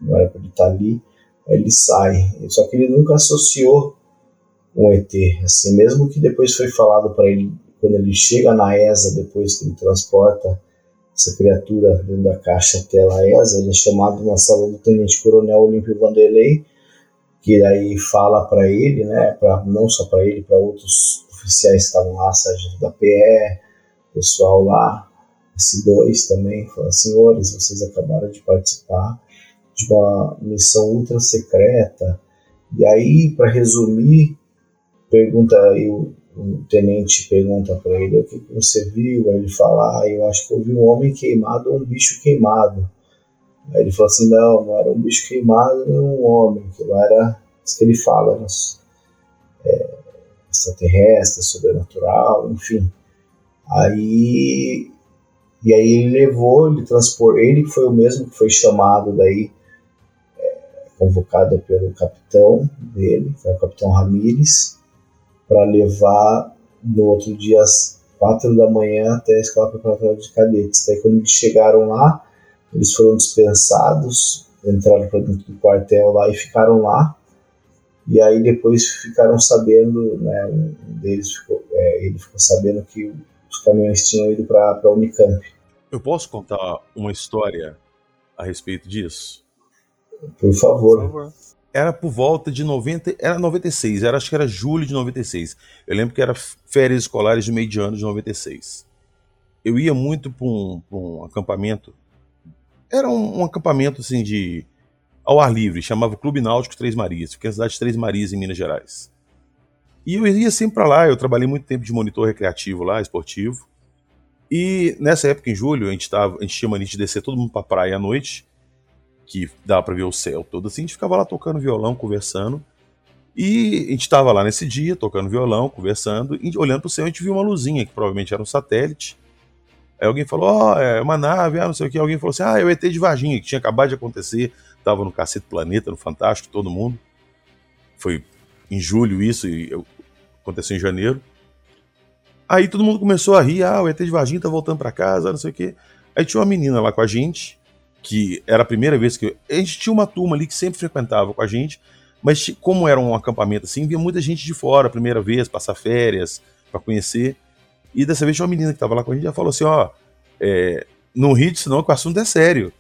não era para ele estar tá ali, ele sai. Só que ele nunca associou um ET, assim, mesmo que depois foi falado para ele quando ele chega na ESA depois que ele transporta essa criatura dentro da caixa até a ESA, ele é chamado na sala do Tenente Coronel Olímpio Vanderlei, que daí fala para ele, né, pra, não só para ele, para outros oficiais que estavam lá, sargento da PE, pessoal lá, esse dois também, fala, senhores, vocês acabaram de participar de uma missão ultra secreta, e aí, para resumir, pergunta aí o, o tenente pergunta para ele o que, que você viu, aí ele fala, ah, eu acho que eu vi um homem queimado ou um bicho queimado. Aí ele falou assim, não, não era um bicho queimado nem um homem, aquilo era isso que ele fala, era, é, extraterrestre, sobrenatural, enfim. Aí e aí ele levou, ele transportou, ele foi o mesmo que foi chamado daí, é, convocado pelo capitão dele, que é o capitão Ramírez, para levar no outro dia às quatro da manhã até a escola preparatória de cadetes. Daí quando eles chegaram lá, eles foram dispensados, entraram para dentro do quartel lá e ficaram lá. E aí depois ficaram sabendo, né, um deles ficou, é, ele ficou sabendo que os caminhões tinham ido para a Unicamp. Eu posso contar uma história a respeito disso? Por favor. Por favor. Era por volta de 90, era 96, era, acho que era julho de 96. Eu lembro que era férias escolares de meio de ano de 96. Eu ia muito para um, um, acampamento. Era um, um acampamento assim de ao ar livre, chamava Clube Náutico Três Marias, fica na cidade de Três Marias, em Minas Gerais. E eu ia sempre para lá, eu trabalhei muito tempo de monitor recreativo lá, esportivo. E nessa época, em julho, a gente, tava, a gente tinha mania de descer todo mundo pra praia à noite, que dava pra ver o céu todo assim, a gente ficava lá tocando violão, conversando. E a gente estava lá nesse dia, tocando violão, conversando, e olhando pro céu, a gente viu uma luzinha, que provavelmente era um satélite. Aí alguém falou, ó, oh, é uma nave, ah, não sei o que. Alguém falou assim, ah, é ET de Varginha, que tinha acabado de acontecer tava no Cacete Planeta, no Fantástico, todo mundo. Foi em julho isso, e eu, aconteceu em janeiro. Aí todo mundo começou a rir, ah, o ET de Varginha tá voltando para casa, não sei o quê. Aí tinha uma menina lá com a gente, que era a primeira vez que. A gente tinha uma turma ali que sempre frequentava com a gente, mas como era um acampamento assim, via muita gente de fora, primeira vez, passar férias, para conhecer. E dessa vez uma menina que tava lá com a gente e falou assim: ó, é, não ri disso não, que o assunto é sério.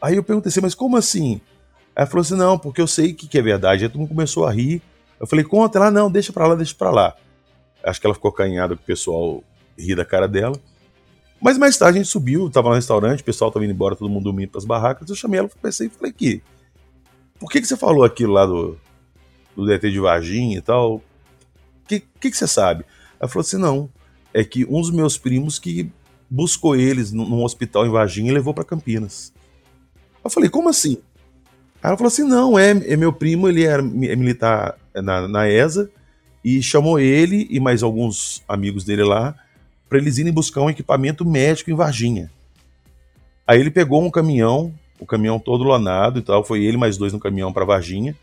Aí eu perguntei assim, mas como assim? Aí ela falou assim, não, porque eu sei que, que é verdade. Aí todo mundo começou a rir. Eu falei, conta ela, não, deixa pra lá, deixa pra lá. Acho que ela ficou acanhada com o pessoal rir da cara dela. Mas mais tarde a gente subiu, tava no restaurante, o pessoal tava indo embora, todo mundo dormindo pras barracas. Eu chamei ela, pensei e falei, aqui, por que, que você falou aquilo lá do, do DT de Varginha e tal? O que, que, que você sabe? Ela falou assim, não, é que um dos meus primos que buscou eles num hospital em Varginha e levou para Campinas. Eu falei, como assim? Aí ela falou assim: não, é, é meu primo, ele era é militar na, na ESA, e chamou ele e mais alguns amigos dele lá para eles irem buscar um equipamento médico em Varginha. Aí ele pegou um caminhão, o caminhão todo lonado e tal, foi ele mais dois no caminhão para Varginha.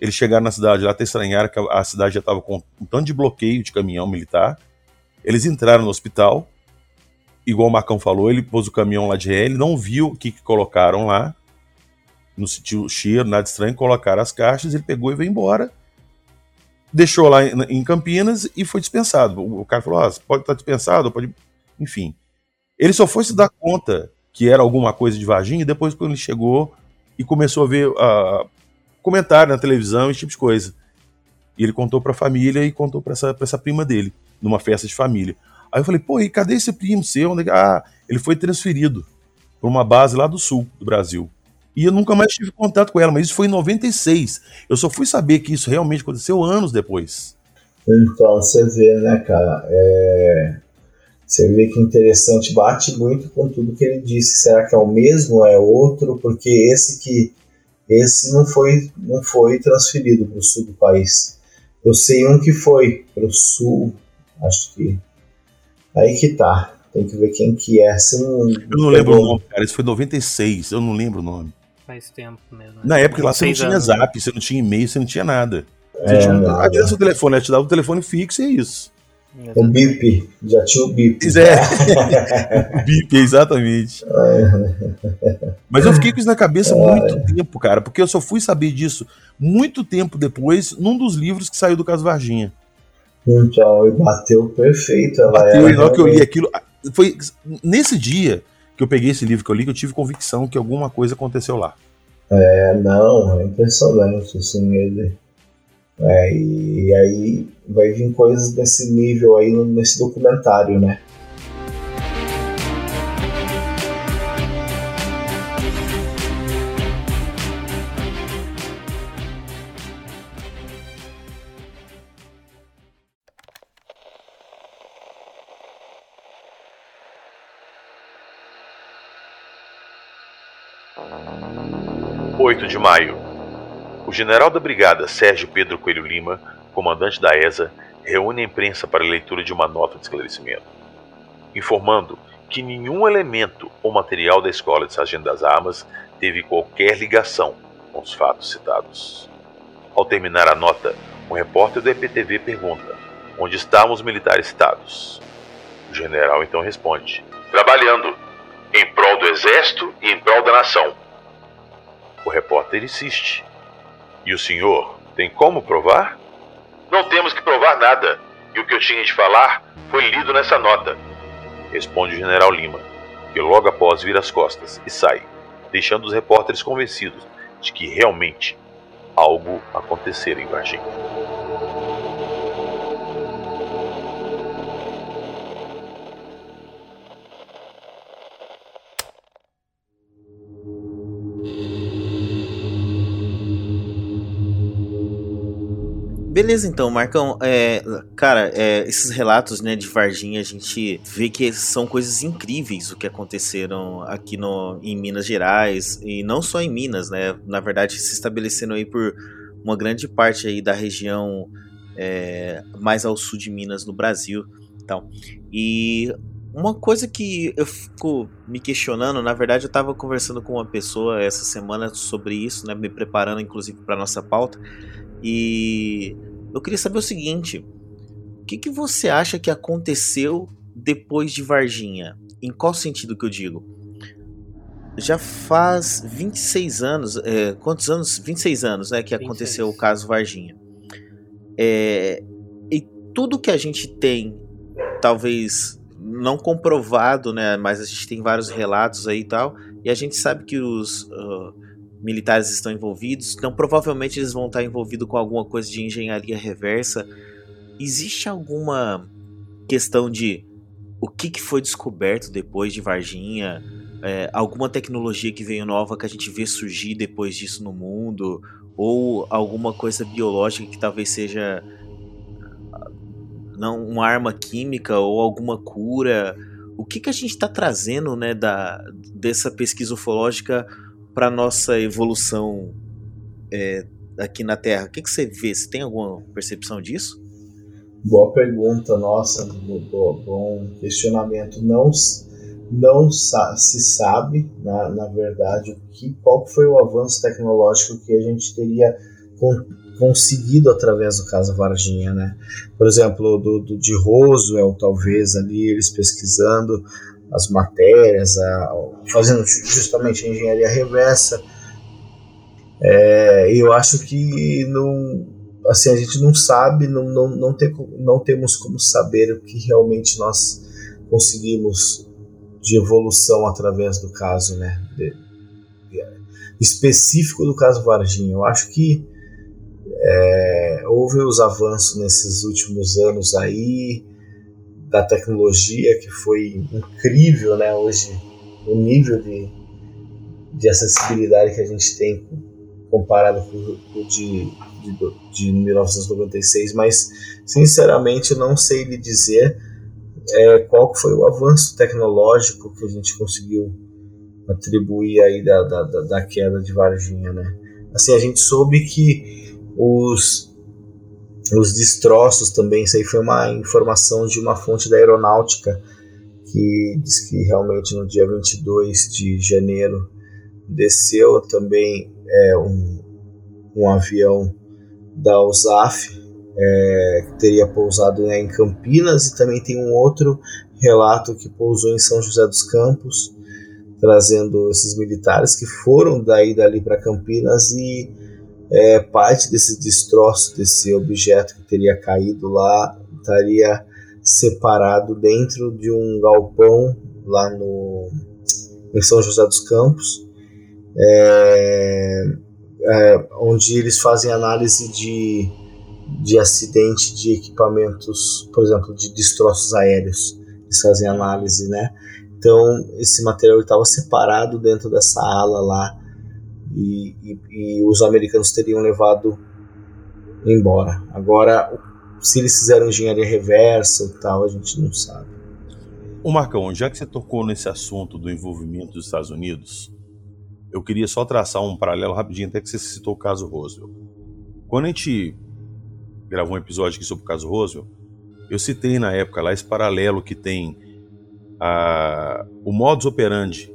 Eles chegaram na cidade lá, até estranharam que a cidade já estava com um tanto de bloqueio de caminhão militar. Eles entraram no hospital, igual o Marcão falou, ele pôs o caminhão lá de ré, ele não viu o que, que colocaram lá, não sentiu cheiro, nada estranho, colocaram as caixas, ele pegou e veio embora. Deixou lá em, Campinas e foi dispensado. O, cara falou: ah, pode estar dispensado, pode. Enfim. Ele só foi se dar conta que era alguma coisa de Varginha depois quando ele chegou e começou a ver uh, comentário na televisão, esse tipo de coisa. E ele contou para a família e contou para essa, essa prima dele, numa festa de família. Aí eu falei, pô, e cadê esse primo seu? É ah, ele foi transferido para uma base lá do sul do Brasil. E eu nunca mais tive contato com ela, mas isso foi em 96. Eu só fui saber que isso realmente aconteceu anos depois. Então, você vê, né, cara? É... Você vê que interessante, bate muito com tudo que ele disse. Será que é o mesmo é outro? Porque esse que esse não foi não foi transferido para o sul do país. Eu sei um que foi para o sul, acho que aí que tá. Tem que ver quem que é. Você não, eu não lembro o nome, cara. Isso foi 96, eu não lembro o nome. Faz tempo mesmo. Né? Na época lá você não tinha anos, zap, né? você não tinha e-mail, você não tinha nada. Você É, tinha um... nada. Adianta o telefone, ela te dava o telefone fixo e é isso. O bip, já tinha o bip. É, bip, exatamente. Mas eu fiquei com isso na cabeça muito tempo, cara, porque eu só fui saber disso muito tempo depois, num dos livros que saiu do caso Varginha. Então, e bateu perfeito. Ela Bateu, e na hora que eu li aquilo. Foi nesse dia que eu peguei esse livro que eu li que eu tive convicção que alguma coisa aconteceu lá. É, não, é impressionante, assim, ele. É, e aí vai vir coisas desse nível aí nesse documentário, né? O general da brigada Sérgio Pedro Coelho Lima, comandante da ESA, reúne a imprensa para a leitura de uma nota de esclarecimento, informando que nenhum elemento ou material da Escola de Sargento das Armas teve qualquer ligação com os fatos citados. Ao terminar a nota, um repórter do EPTV pergunta: onde estavam os militares citados? O general então responde: trabalhando, em prol do exército e em prol da nação. O repórter insiste: e o senhor tem como provar? Não temos que provar nada, e o que eu tinha de falar foi lido nessa nota, responde o general Lima, que logo após vira as costas e sai, deixando os repórteres convencidos de que realmente algo acontecera em Varginha. Beleza, então, Marcão. É, cara, é, esses relatos né, de Varginha, a gente vê que são coisas incríveis o que aconteceram aqui no, em Minas Gerais. E não só em Minas, né? Na verdade, se estabelecendo aí por uma grande parte aí da região é, mais ao sul de Minas, no Brasil. Então, e uma coisa que eu fico me questionando, na verdade, eu estava conversando com uma pessoa essa semana sobre isso, né? Me preparando, inclusive, para nossa pauta. E eu queria saber o seguinte: o que, que você acha que aconteceu depois de Varginha? Em qual sentido que eu digo? Já faz 26 anos, é, quantos anos? 26 anos, né, que 26. aconteceu o caso Varginha. É, e tudo que a gente tem, talvez não comprovado, né, mas a gente tem vários relatos aí e tal, e a gente sabe que os uh, militares estão envolvidos, então provavelmente eles vão estar envolvidos com alguma coisa de engenharia reversa. Existe alguma questão de o que, que foi descoberto depois de Varginha? É, alguma tecnologia que veio nova que a gente vê surgir depois disso no mundo? Ou alguma coisa biológica que talvez seja não uma arma química ou alguma cura? O que, que a gente está trazendo né, da, dessa pesquisa ufológica para nossa evolução é, aqui na Terra? O que, que você vê? Você tem alguma percepção disso? Boa pergunta, nossa, bo- bom questionamento. Não, não sa- se sabe, na, na verdade, o que, qual foi o avanço tecnológico que a gente teria con- conseguido através do caso Varginha, né? Por exemplo, do, do de Roswell, talvez ali eles pesquisando as matérias, a- fazendo ju- justamente a engenharia reversa. É, eu acho que não, assim, a gente não sabe, não, não, não, tem, não temos como saber o que realmente nós conseguimos de evolução através do caso, né? de- específico do caso Varginha. Eu acho que é, houve os avanços nesses últimos anos aí da tecnologia que foi incrível, né? Hoje o nível de, de acessibilidade que a gente tem comparado com o de, de, de 1996, mas sinceramente eu não sei lhe dizer é, qual foi o avanço tecnológico que a gente conseguiu atribuir aí da, da, da queda de Varginha, né? Assim, a gente soube que os, os destroços também, isso aí foi uma informação de uma fonte da aeronáutica que diz que realmente no dia 22 de janeiro desceu também é, um, um avião da USAF é, que teria pousado né, em Campinas e também tem um outro relato que pousou em São José dos Campos trazendo esses militares que foram daí dali para Campinas e é, parte desse destroço desse objeto que teria caído lá estaria separado dentro de um galpão lá no em São José dos Campos é, é, onde eles fazem análise de, de acidente de equipamentos, por exemplo, de destroços aéreos. Eles fazem análise, né? Então, esse material estava separado dentro dessa ala lá e, e, e, os americanos teriam levado embora. Agora, se eles fizeram engenharia reversa ou tal, a gente não sabe. O Marcão, já que você tocou nesse assunto do envolvimento dos Estados Unidos, eu queria só traçar um paralelo rapidinho, até que você citou o caso Roosevelt. Quando a gente gravou um episódio aqui sobre o caso Roosevelt, eu citei na época lá esse paralelo que tem a, o modus operandi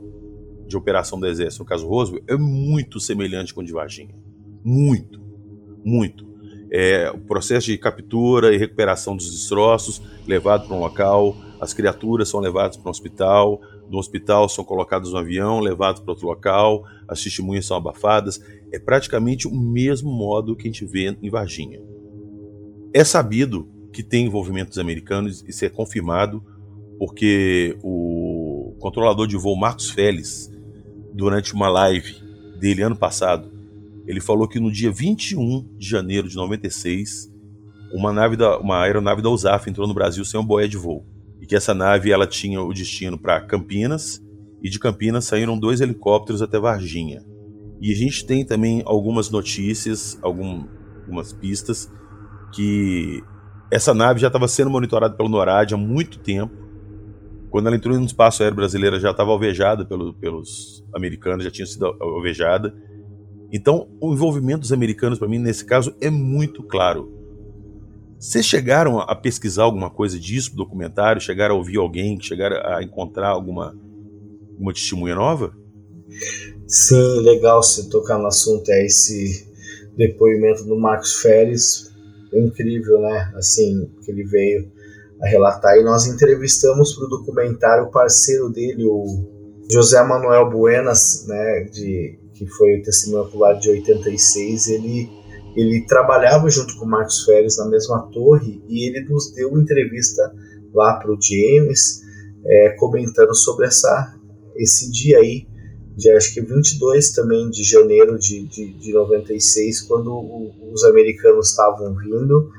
de operação do exército no caso Roosevelt é muito semelhante com o de Varginha. Muito, muito. É, o processo de captura e recuperação dos destroços, levado para um local, as criaturas são levadas para um hospital, do hospital são colocados no avião, levados para outro local, as testemunhas são abafadas. É praticamente o mesmo modo que a gente vê em Varginha. É sabido que tem envolvimento dos americanos, isso é confirmado, porque o controlador de voo Marcos Félix, durante uma live dele ano passado, ele falou que no dia 21 de janeiro de 96, uma, nave da, uma aeronave da USAF entrou no Brasil sem um boé de voo e que essa nave ela tinha o destino para Campinas e de Campinas saíram dois helicópteros até Varginha. E a gente tem também algumas notícias, algum, algumas pistas que essa nave já estava sendo monitorada pelo NORAD há muito tempo. Quando ela entrou no espaço aéreo brasileiro, já estava alvejada pelo, pelos americanos, já tinha sido alvejada. Então, o envolvimento dos americanos, para mim, nesse caso, é muito claro. Vocês chegaram a pesquisar alguma coisa disso documentário? Chegaram a ouvir alguém? Chegaram a encontrar alguma, alguma testemunha nova? Sim, legal você tocar no assunto. É esse depoimento do Marcos Férez. Incrível, né? Assim, que ele veio a relatar. E nós entrevistamos para o documentário o parceiro dele, o José Manuel Buenas, né? De, que foi o testemunho ocular de 86. Ele ele trabalhava junto com o Marcos Férez na mesma torre e ele nos deu entrevista lá para o James, é, comentando sobre essa, esse dia aí, de acho que 22 também de janeiro de, de, de 96, quando o, os americanos estavam vindo.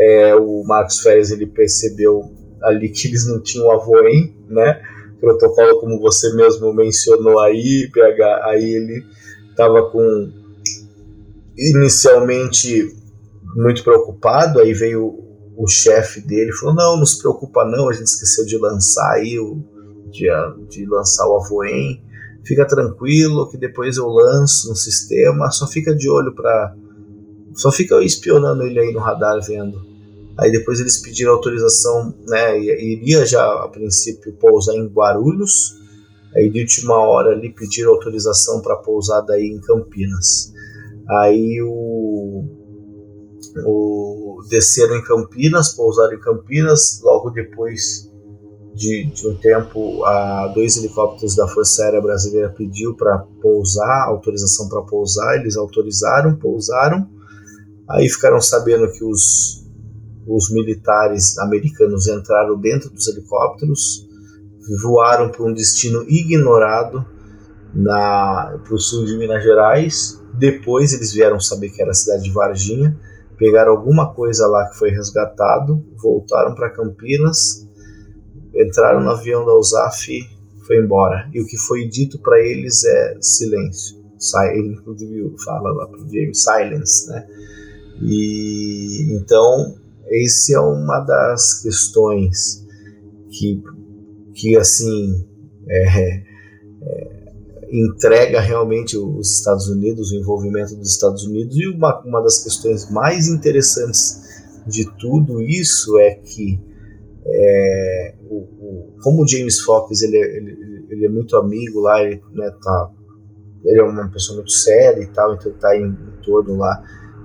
É, o Marcos Férez ele percebeu ali que eles não tinham avoem, né? Protocolo, como você mesmo mencionou aí, PH, aí ele estava com inicialmente muito preocupado, aí veio o chefe dele falou: Não, não se preocupa, não, a gente esqueceu de lançar aí, o, de, de lançar o Avoen. Fica tranquilo que depois eu lanço no sistema, só fica de olho para. Só fica espionando ele aí no radar vendo. Aí depois eles pediram autorização, né? Iria já a princípio pousar em Guarulhos. Aí de última hora ali pediram autorização para pousar daí em Campinas. Aí o, o desceram em Campinas, pousaram em Campinas, logo depois de, de um tempo, a, dois helicópteros da Força Aérea Brasileira pediu para pousar, autorização para pousar, eles autorizaram, pousaram. Aí ficaram sabendo que os, os militares americanos entraram dentro dos helicópteros, voaram para um destino ignorado para o sul de Minas Gerais depois eles vieram saber que era a cidade de Varginha, pegaram alguma coisa lá que foi resgatado, voltaram para Campinas, entraram no avião da USAF e foi embora. E o que foi dito para eles é silêncio. Ele inclusive fala lá para o James, silence, né? E então esse é uma das questões que, que assim é, é, entrega realmente os Estados Unidos, o envolvimento dos Estados Unidos. E uma, uma das questões mais interessantes de tudo isso é que é, o, o, como o James Fox ele, ele, ele, é muito amigo lá, ele, né, tá, ele é uma pessoa muito séria e tal, então ele tá em, em torno lá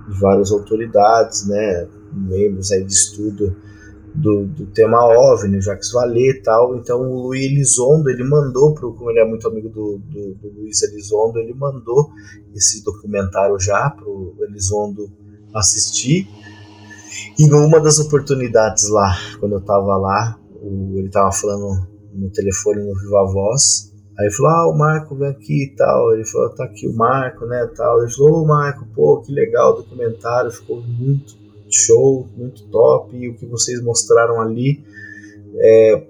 de várias autoridades, né, membros aí de estudo do, do tema OVNI, Jacques Vallée e tal. Então o Luiz Elizondo, ele mandou, pro, como ele é muito amigo do, do, do Luiz Elizondo, ele mandou esse documentário já para o Elizondo assistir. E numa das oportunidades lá, quando eu tava lá, o, ele tava falando no telefone no Viva Voz. Aí falou, ah, o Marco vem aqui e tal. Ele falou, tá aqui o Marco, né, tal. Ele falou, ô Marco, pô, que legal o documentário, ficou muito show, muito top. E o que vocês mostraram ali é,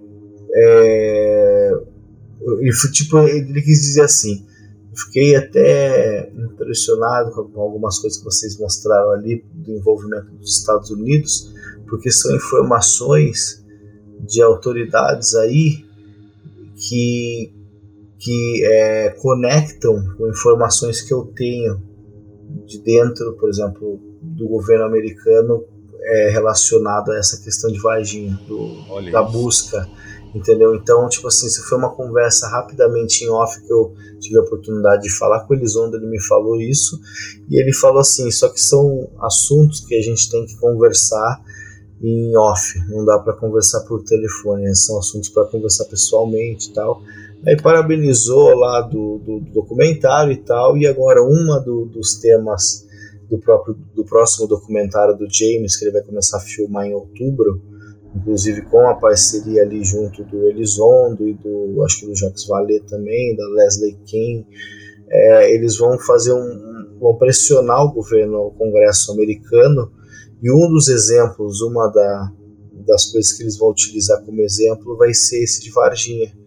é ele, tipo, ele quis dizer assim, fiquei até impressionado com algumas coisas que vocês mostraram ali do envolvimento dos Estados Unidos, porque são informações de autoridades aí que, que é, conectam com informações que eu tenho de dentro, por exemplo, do governo americano é, relacionado a essa questão de Varginha, do, da busca entendeu? Então, tipo assim, se foi uma conversa rapidamente em off que eu tive a oportunidade de falar com o Elizondo, ele me falou isso, e ele falou assim, só que são assuntos que a gente tem que conversar em off, não dá para conversar por telefone, são assuntos para conversar pessoalmente e tal. Aí parabenizou lá do, do, do, documentário e tal, e agora uma do, dos temas do próprio do próximo documentário do James, que ele vai começar a filmar em outubro, inclusive com a parceria ali junto do Elizondo e do, acho que do Jacques Vallée também, da Leslie King, é, eles vão fazer um, vão pressionar o governo, o Congresso americano, e um dos exemplos, uma da, das coisas que eles vão utilizar como exemplo vai ser esse de Varginha.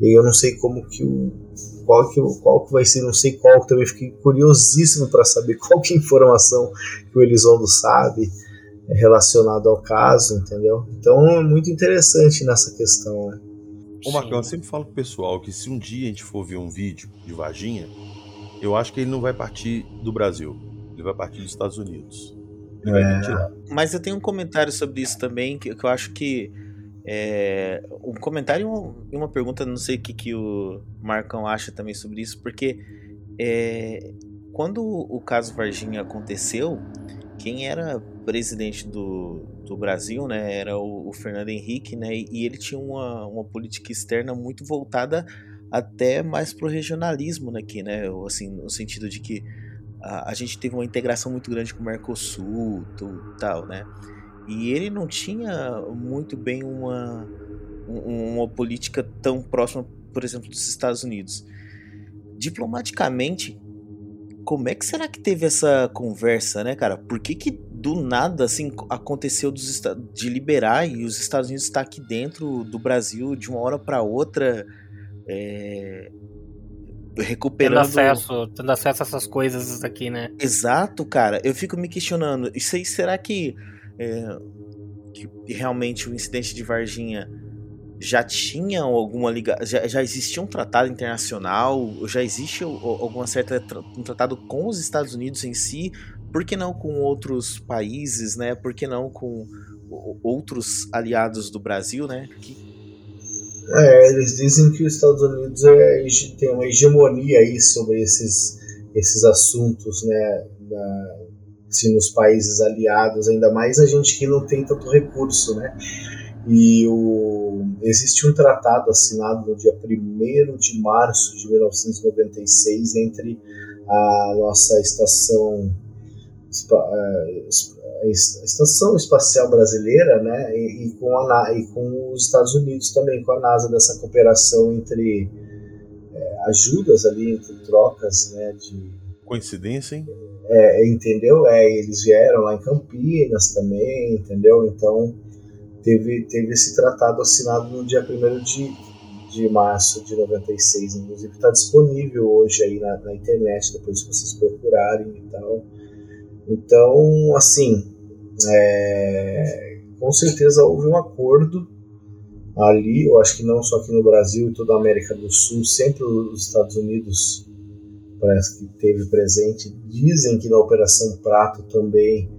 E eu não sei como que o qual que, qual que vai ser, não sei qual, também fiquei curiosíssimo para saber qual que é a informação que o Elizondo sabe relacionado ao caso, entendeu? Então é muito interessante nessa questão. Né? Ô Marcão, eu sempre falo pro pessoal que se um dia a gente for ver um vídeo de Varginha, eu acho que ele não vai partir do Brasil, ele vai partir dos Estados Unidos. Ele é. vai tirar. Mas eu tenho um comentário sobre isso também, que, que eu acho que é, um comentário e uma, pergunta, não sei o que, que o Marcão acha também sobre isso, porque é, quando o caso Varginha aconteceu, quem era presidente do, do Brasil, né, era o, o Fernando Henrique, né, e ele tinha uma, uma política externa muito voltada até mais pro regionalismo aqui, né, assim, no sentido de que a, a gente teve uma integração muito grande com o Mercosul, tu, tal, né, e ele não tinha muito bem uma, uma política tão próxima, por exemplo, dos Estados Unidos. Diplomaticamente, como é que será que teve essa conversa, né, cara? Por que que do nada, assim, aconteceu dos, de liberar e os Estados Unidos estar aqui dentro do Brasil de uma hora para outra, é, recuperando... Tendo acesso, tendo acesso a essas coisas aqui, né? Exato, cara. Eu fico me questionando, isso aí, será que, é, que realmente o incidente de Varginha já tinha alguma ligação, já, já existia um tratado internacional, já existe alguma certa um tratado com os Estados Unidos em si, por que não com outros países, né? Por que não com outros aliados do Brasil, né? Que... É, eles dizem que os Estados Unidos é, tem uma hegemonia aí sobre esses, esses assuntos, né? Da, assim, nos países aliados, ainda mais a gente que não tem tanto recurso, né? E o, existe um tratado assinado no dia 1 de março de 1996 entre a nossa estação a estação espacial brasileira, né, e, e, com a, e com os Estados Unidos também, com a NASA dessa cooperação entre é, ajudas ali, entre trocas, né, de coincidência, hein? É, entendeu? É, eles vieram lá em Campinas também, entendeu? Então teve, teve esse tratado assinado no dia 1 de, de março de 96, inclusive está disponível hoje aí na, na, internet, depois que vocês procurarem e tal. Então, assim, é, com certeza houve um acordo ali, eu acho que não só aqui no Brasil e toda a América do Sul, sempre os Estados Unidos parece que teve presente. Dizem que na Operação Prato também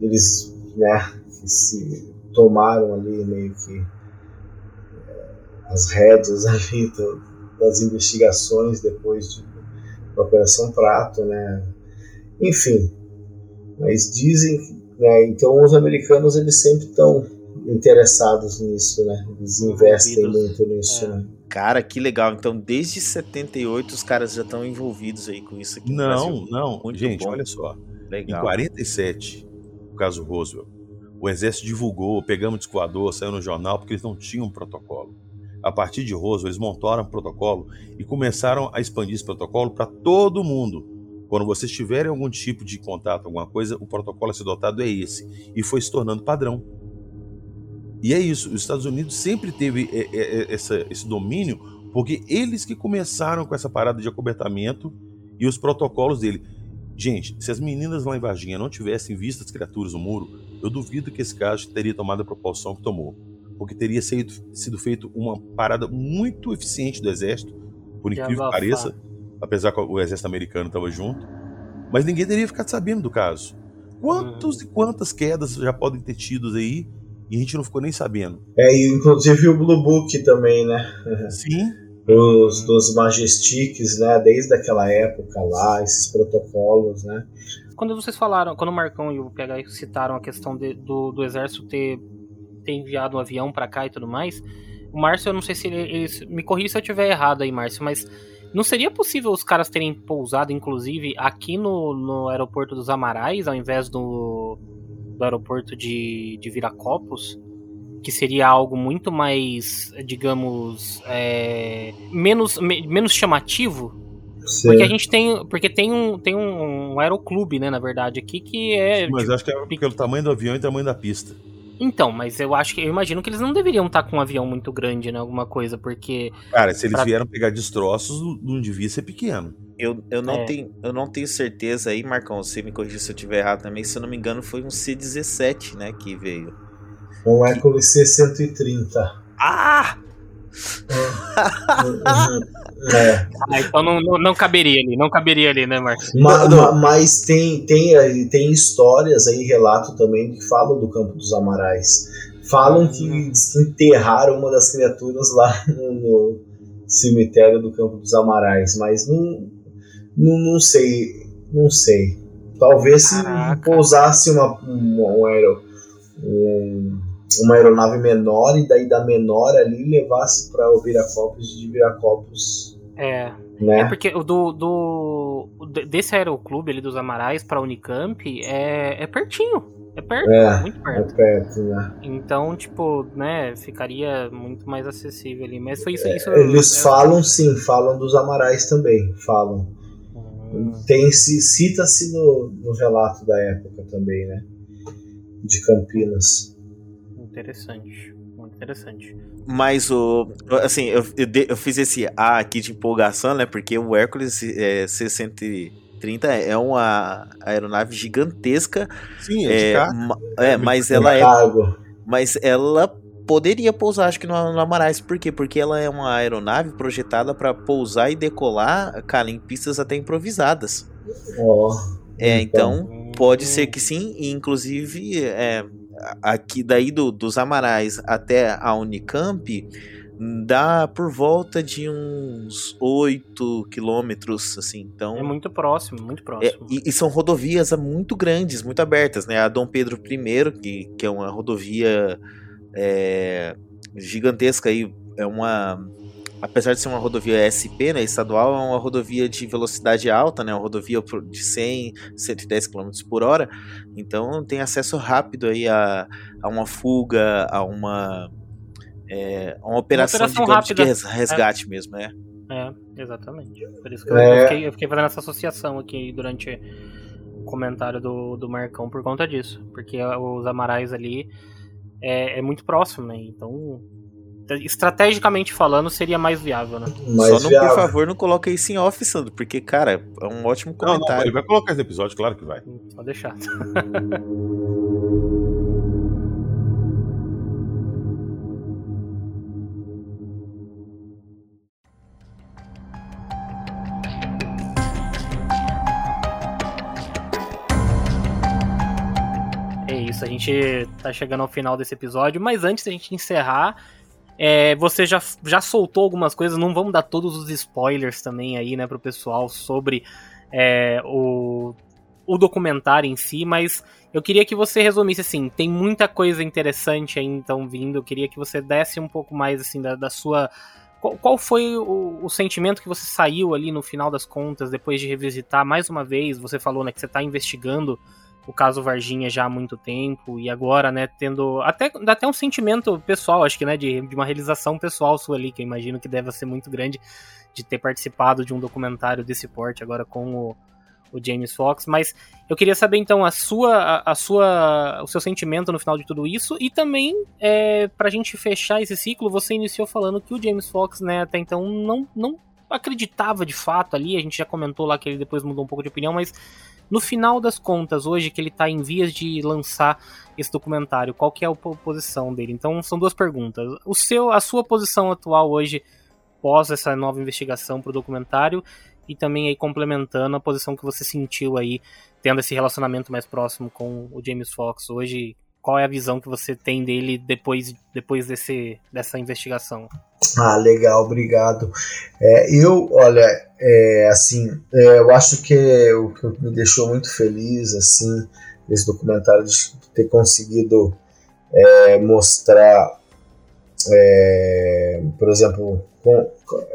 eles né, se tomaram ali meio que é, as rédeas ali do, das investigações depois de, da Operação Prato, né? Enfim, mas dizem, né? Então os americanos eles sempre estão interessados nisso, né? Eles investem muito nisso, é. né? Cara, que legal. Então, desde 78 os caras já estão envolvidos aí com isso aqui. Não, não. Muito Gente, bom. olha só. Legal. Em 47, o caso Roosevelt, o exército divulgou, pegamos disco voador, saiu no jornal, porque eles não tinham um protocolo. A partir de Roosevelt, eles montaram um protocolo e começaram a expandir esse protocolo para todo mundo. Quando vocês tiverem algum tipo de contato, alguma coisa, o protocolo a ser dotado é esse. E foi se tornando padrão. E é isso, os Estados Unidos sempre teve é, é, essa, esse domínio, porque eles que começaram com essa parada de acobertamento e os protocolos dele. Gente, se as meninas lá em Varginha não tivessem visto as criaturas no muro, eu duvido que esse caso teria tomado a proporção que tomou. Porque teria sido, sido feito uma parada muito eficiente do exército, por incrível que pareça, apesar que o exército americano estava junto, mas ninguém teria ficado sabendo do caso. Quantos Uhum. e quantas quedas já podem ter tido aí e a gente não ficou nem sabendo? É, e inclusive o Blue Book também, né? Sim, Os dos Majestics, né? Desde aquela época lá, esses protocolos, né? Quando vocês falaram, quando o Marcão e o PH citaram a questão de- do, do exército ter, ter enviado um avião pra cá e tudo mais, o Márcio, eu não sei se ele, ele- Me corrija se eu estiver errado aí, Márcio, mas não seria possível os caras terem pousado, inclusive, aqui no, no aeroporto dos Amarais, ao invés do, do aeroporto de, de Viracopos? Que seria algo muito mais, digamos, é, menos, me- menos chamativo Sim. porque a gente tem. Porque tem um, tem um, um aeroclube, né, na verdade, aqui, que é. mas tipo, acho que é pelo tamanho do avião e tamanho da pista. Então, mas eu acho que. Eu imagino que eles não deveriam estar com um avião muito grande, né? Alguma coisa, porque. Cara, se eles Pra- vieram pegar destroços, não- devia ser pequeno. Eu, eu, não É. tenho, eu não tenho certeza aí, Marcão. Você me corrija se eu estiver errado também. Se eu não me engano, foi um C-17, né? Que veio. Um Hércules C-130. Ah! É. Ah, então não, não, não caberia ali, não caberia ali, né, Marcos? Ma- ma- mas tem, tem, tem histórias aí, relato também, que falam do Campo dos Amarais. Falam que que enterraram uma das criaturas lá no, no cemitério do Campo dos Amarais, mas não, não, não sei, não sei. Talvez se Caraca. pousasse uma, um, um aero- um- uma aeronave menor e daí da menor ali levasse para o Viracopos e de Viracopos, É. É né? porque o do. do desse aeroclube ali dos Amarais pra Unicamp é, é pertinho. É perto, É, muito É perto. perto, né? Então, tipo, né, ficaria muito mais acessível ali. Mas foi isso. isso Eles é- falam sim, falam dos Amarais também, falam. Hum. Tem se cita-se no, no relato da época também, né? De Campinas. Interessante. Muito interessante. Mas o. Assim, eu, eu, de- eu fiz esse A aqui de empolgação, né? Porque o Hércules é, C-130 é uma aeronave gigantesca. Sim, é de É, ma- é, mas ela é. Cargo. Mas ela poderia pousar, acho que no, no Amarais. Por quê? Porque ela é uma aeronave projetada para pousar e decolar, cara, em pistas até improvisadas. Ó. É, Então. então pode ser que sim, e inclusive é, aqui daí do- dos Amarais até a Unicamp dá por volta de uns 8 quilômetros, assim, então... É muito próximo, muito É, próximo. e, e são rodovias muito grandes, muito abertas, né? A Dom Pedro I, que, que é uma rodovia é, gigantesca aí, é uma. Apesar de ser uma rodovia SP, né, estadual, é uma rodovia de velocidade alta, né, uma rodovia por- de 100, 110 km por hora, então tem acesso rápido aí a, a uma fuga, a uma, é, uma operação, operação digamos, de rápida, res- resgate mesmo, né? É, exatamente. Por isso que eu, É. eu fiquei, eu fiquei fazendo essa associação aqui durante o comentário do, do Marcão por conta disso. Porque os Amarais ali é, é muito próximo, né? Então, estrategicamente falando, seria mais viável, né? Mas Só não, viável. por favor, não coloque isso em off, Sandro, porque, cara, é um ótimo Não, não, comentário. ele vai colocar esse episódio, claro que vai. Só deixar. É a gente tá chegando ao final desse episódio, mas antes da gente encerrar, é, você já, já soltou algumas coisas, não vamos dar todos os spoilers também aí, né, pro pessoal sobre é, o, o documentário em si, mas eu queria que você resumisse assim, tem muita coisa interessante aí então vindo, eu queria que você desse um pouco mais assim da, da sua qual, qual foi o, o, sentimento que você saiu ali no final das contas, depois de revisitar mais uma vez? Você falou né, que você está investigando o caso Varginha já há muito tempo, e agora, né, tendo. Até, dá até um sentimento pessoal, acho que, né, de, de uma realização pessoal sua ali, que eu imagino que deve ser muito grande de ter participado de um documentário desse porte agora com o, o James Fox, mas eu queria saber então a sua, a, a sua, o seu sentimento no final de tudo isso e também é, para a gente fechar esse ciclo, você iniciou falando que o James Fox, né, até então não, não acreditava de fato ali, a gente já comentou lá que ele depois mudou um pouco de opinião, mas no final das contas, hoje que ele está em vias de lançar esse documentário, qual que é a posição dele? Então são duas perguntas. O seu, a sua posição atual hoje pós essa nova investigação para o documentário e também aí complementando a posição que você sentiu aí tendo esse relacionamento mais próximo com o James Fox hoje. Qual é a visão que você tem dele depois, depois desse, dessa investigação? Ah, legal, obrigado. É, eu, olha, é, assim, é, eu acho que o que me deixou muito feliz, assim, desse documentário de ter conseguido é, mostrar, é, por exemplo, com,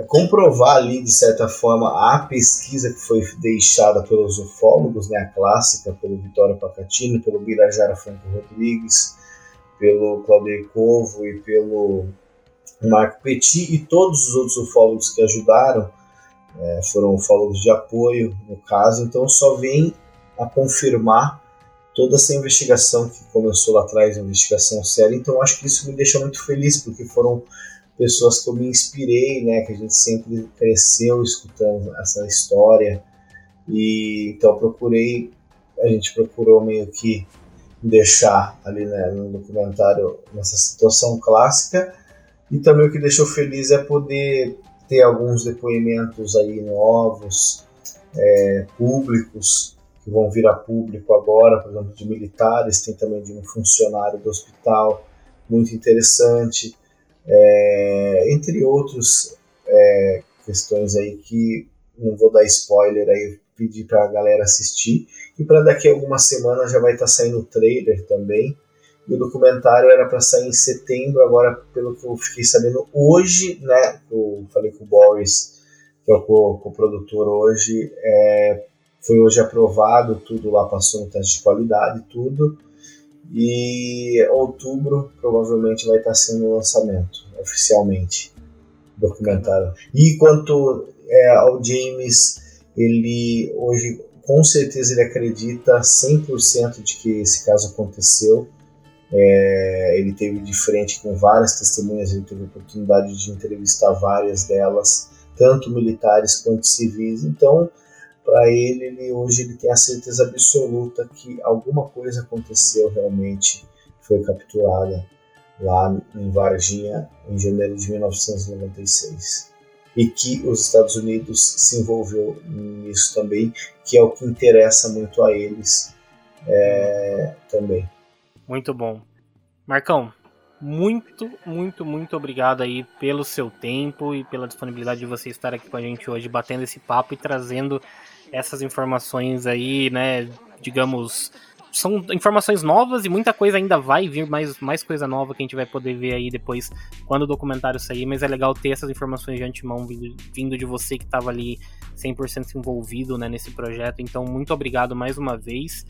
comprovar ali, de certa forma, a pesquisa que foi deixada pelos ufólogos, né, a clássica, pelo Vitório Pacatini, pelo Birajara Franco Rodrigues, pelo Claudio Covo e pelo Marco Petit e todos os outros ufólogos que ajudaram, é, foram ufólogos de apoio no caso, então só vem a confirmar toda essa investigação que começou lá atrás, a investigação séria, então acho que isso me deixa muito feliz, porque foram pessoas que eu me inspirei, né, que a gente sempre cresceu escutando essa história. E então procurei, a gente procurou meio que deixar ali né, no documentário nessa situação clássica. E também o que deixou feliz é poder ter alguns depoimentos aí novos, é, públicos que vão vir a público agora, por exemplo, de militares, tem também de um funcionário do hospital, muito interessante é, entre outros é, questões aí que não vou dar spoiler aí, pedir para a galera assistir. E para daqui a algumas semanas já vai estar tá saindo o trailer também. E o documentário era para sair em setembro, agora, pelo que eu fiquei sabendo, hoje, né? Eu falei com o Boris, que é o co-produtor hoje, é, foi hoje aprovado, tudo lá passou no teste de qualidade, tudo. E outubro provavelmente vai estar sendo o lançamento oficialmente documentário. E quanto é, ao James, ele hoje com certeza ele acredita 100% de que esse caso aconteceu. É, ele teve de frente com várias testemunhas, ele teve a oportunidade de entrevistar várias delas, tanto militares quanto civis. Então, para ele, ele, hoje ele tem a certeza absoluta que alguma coisa aconteceu realmente, foi capturada lá em Varginha em janeiro de 1996 e que os Estados Unidos se envolveu nisso também, que é o que interessa muito a eles é, também. Muito bom, Marcão. Muito, muito, muito obrigado aí pelo seu tempo e pela disponibilidade de você estar aqui com a gente hoje, batendo esse papo e trazendo essas informações aí, né, digamos, são informações novas e muita coisa ainda vai vir, mais, mais coisa nova que a gente vai poder ver aí depois quando o documentário sair, mas é legal ter essas informações de antemão vindo, vindo de você que estava ali 100% envolvido né, nesse projeto, então muito obrigado mais uma vez.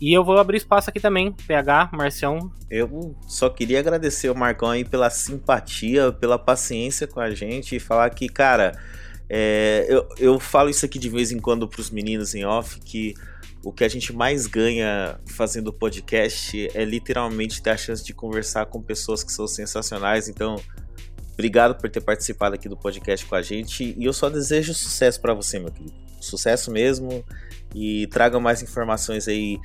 E eu vou abrir espaço aqui também, PH, Marcião. Eu só queria agradecer o Marcão aí pela simpatia, pela paciência com a gente e falar que, cara, é, eu, eu falo isso aqui de vez em quando para os meninos em off, que o que a gente mais ganha fazendo podcast é literalmente ter a chance de conversar com pessoas que são sensacionais. Então, obrigado por ter participado aqui do podcast com a gente. E eu só desejo sucesso para você, meu querido. Sucesso mesmo. E traga mais informações aí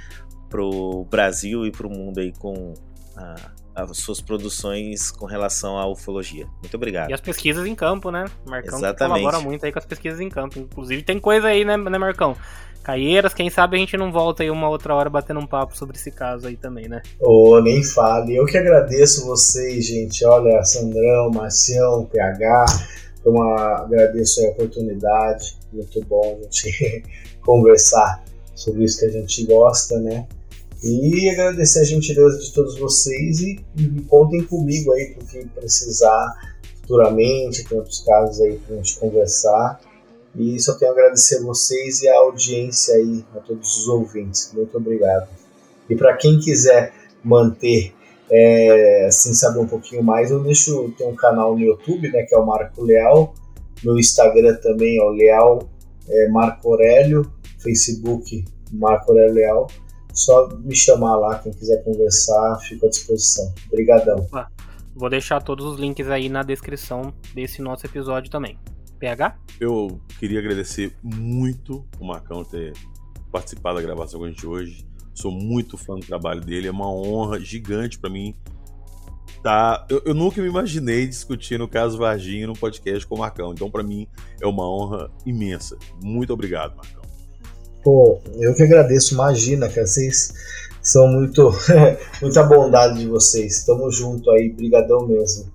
pro Brasil e pro mundo aí com a, as suas produções com relação à ufologia. Muito obrigado. E as pesquisas em campo, né? Marcão Exatamente. colabora muito aí com as pesquisas em campo. Inclusive tem coisa aí, né, né, Marcão? Caieiras, quem sabe a gente não volta aí uma outra hora batendo um papo sobre esse caso aí também, né? Ô, oh, nem fale. Eu que agradeço vocês, gente. Olha, Sandrão, Marcião, PH. Foi uma... Agradeço a oportunidade. Muito bom a gente conversar sobre isso que a gente gosta, né? E agradecer a gentileza de todos vocês e, e contem comigo aí pro que precisar futuramente, tem outros casos aí pra gente conversar. E só tenho a agradecer a vocês e a audiência aí, a todos os ouvintes. Muito obrigado. E para quem quiser manter, é, assim, saber um pouquinho mais, eu deixo, tem um canal no YouTube, né, que é o Marco Leal. No Instagram também é o Leal é, Marco Aurélio. Facebook Marco Aurélio Leal. Só me chamar lá, quem quiser conversar, fico à disposição. Obrigadão. Opa. Vou deixar todos os links aí na descrição desse nosso episódio também. PH? Eu queria agradecer muito o Marcão ter participado da gravação com a gente hoje. Sou muito fã do trabalho dele, é uma honra gigante para mim. Tá, eu, eu, nunca me imaginei discutindo o caso Varginha no podcast com o Marcão, então para mim é uma honra imensa. Muito obrigado, Marcão. Pô, eu que agradeço, imagina, cara, vocês são muito muita bondade de vocês. Tamo junto aí, brigadão mesmo.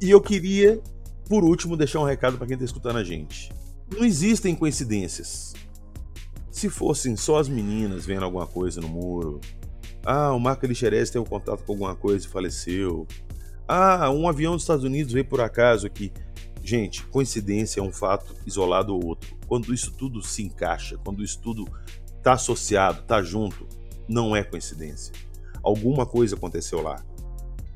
e eu queria por último, deixar um recado para quem está escutando a gente. Não existem coincidências. Se fossem só as meninas vendo alguma coisa no muro, ah, o Marco Alixerez teve um contato com alguma coisa e faleceu. Ah, um avião dos Estados Unidos veio por acaso aqui. Gente, coincidência é um fato isolado ou outro. Quando isso tudo se encaixa, quando isso tudo está associado, está junto, não é coincidência. Alguma coisa aconteceu lá.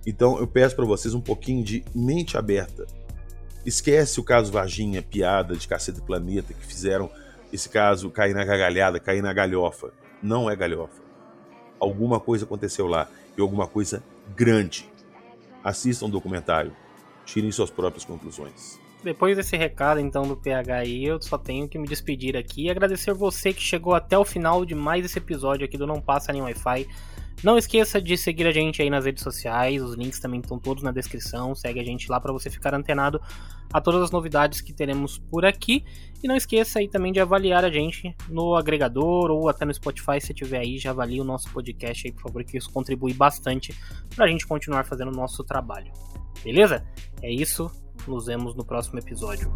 Então eu peço para vocês um pouquinho de mente aberta Esquece o caso Varginha, piada de cacete planeta, que fizeram esse caso cair na gargalhada, cair na galhofa. Não é galhofa. Alguma coisa aconteceu lá e alguma coisa grande. Assistam o documentário. Tirem suas próprias conclusões. Depois desse recado então do PH aí, eu só tenho que me despedir aqui e agradecer você que chegou até o final de mais esse episódio aqui do Não Passa Nem Wi-Fi. Não esqueça de seguir a gente aí nas redes sociais, os links também estão todos na descrição. Segue a gente lá para você ficar antenado a todas as novidades que teremos por aqui. E não esqueça aí também de avaliar a gente no agregador ou até no Spotify, se tiver aí, já avalie o nosso podcast aí, por favor, que isso contribui bastante para a gente continuar fazendo o nosso trabalho. Beleza? É isso, nos vemos no próximo episódio.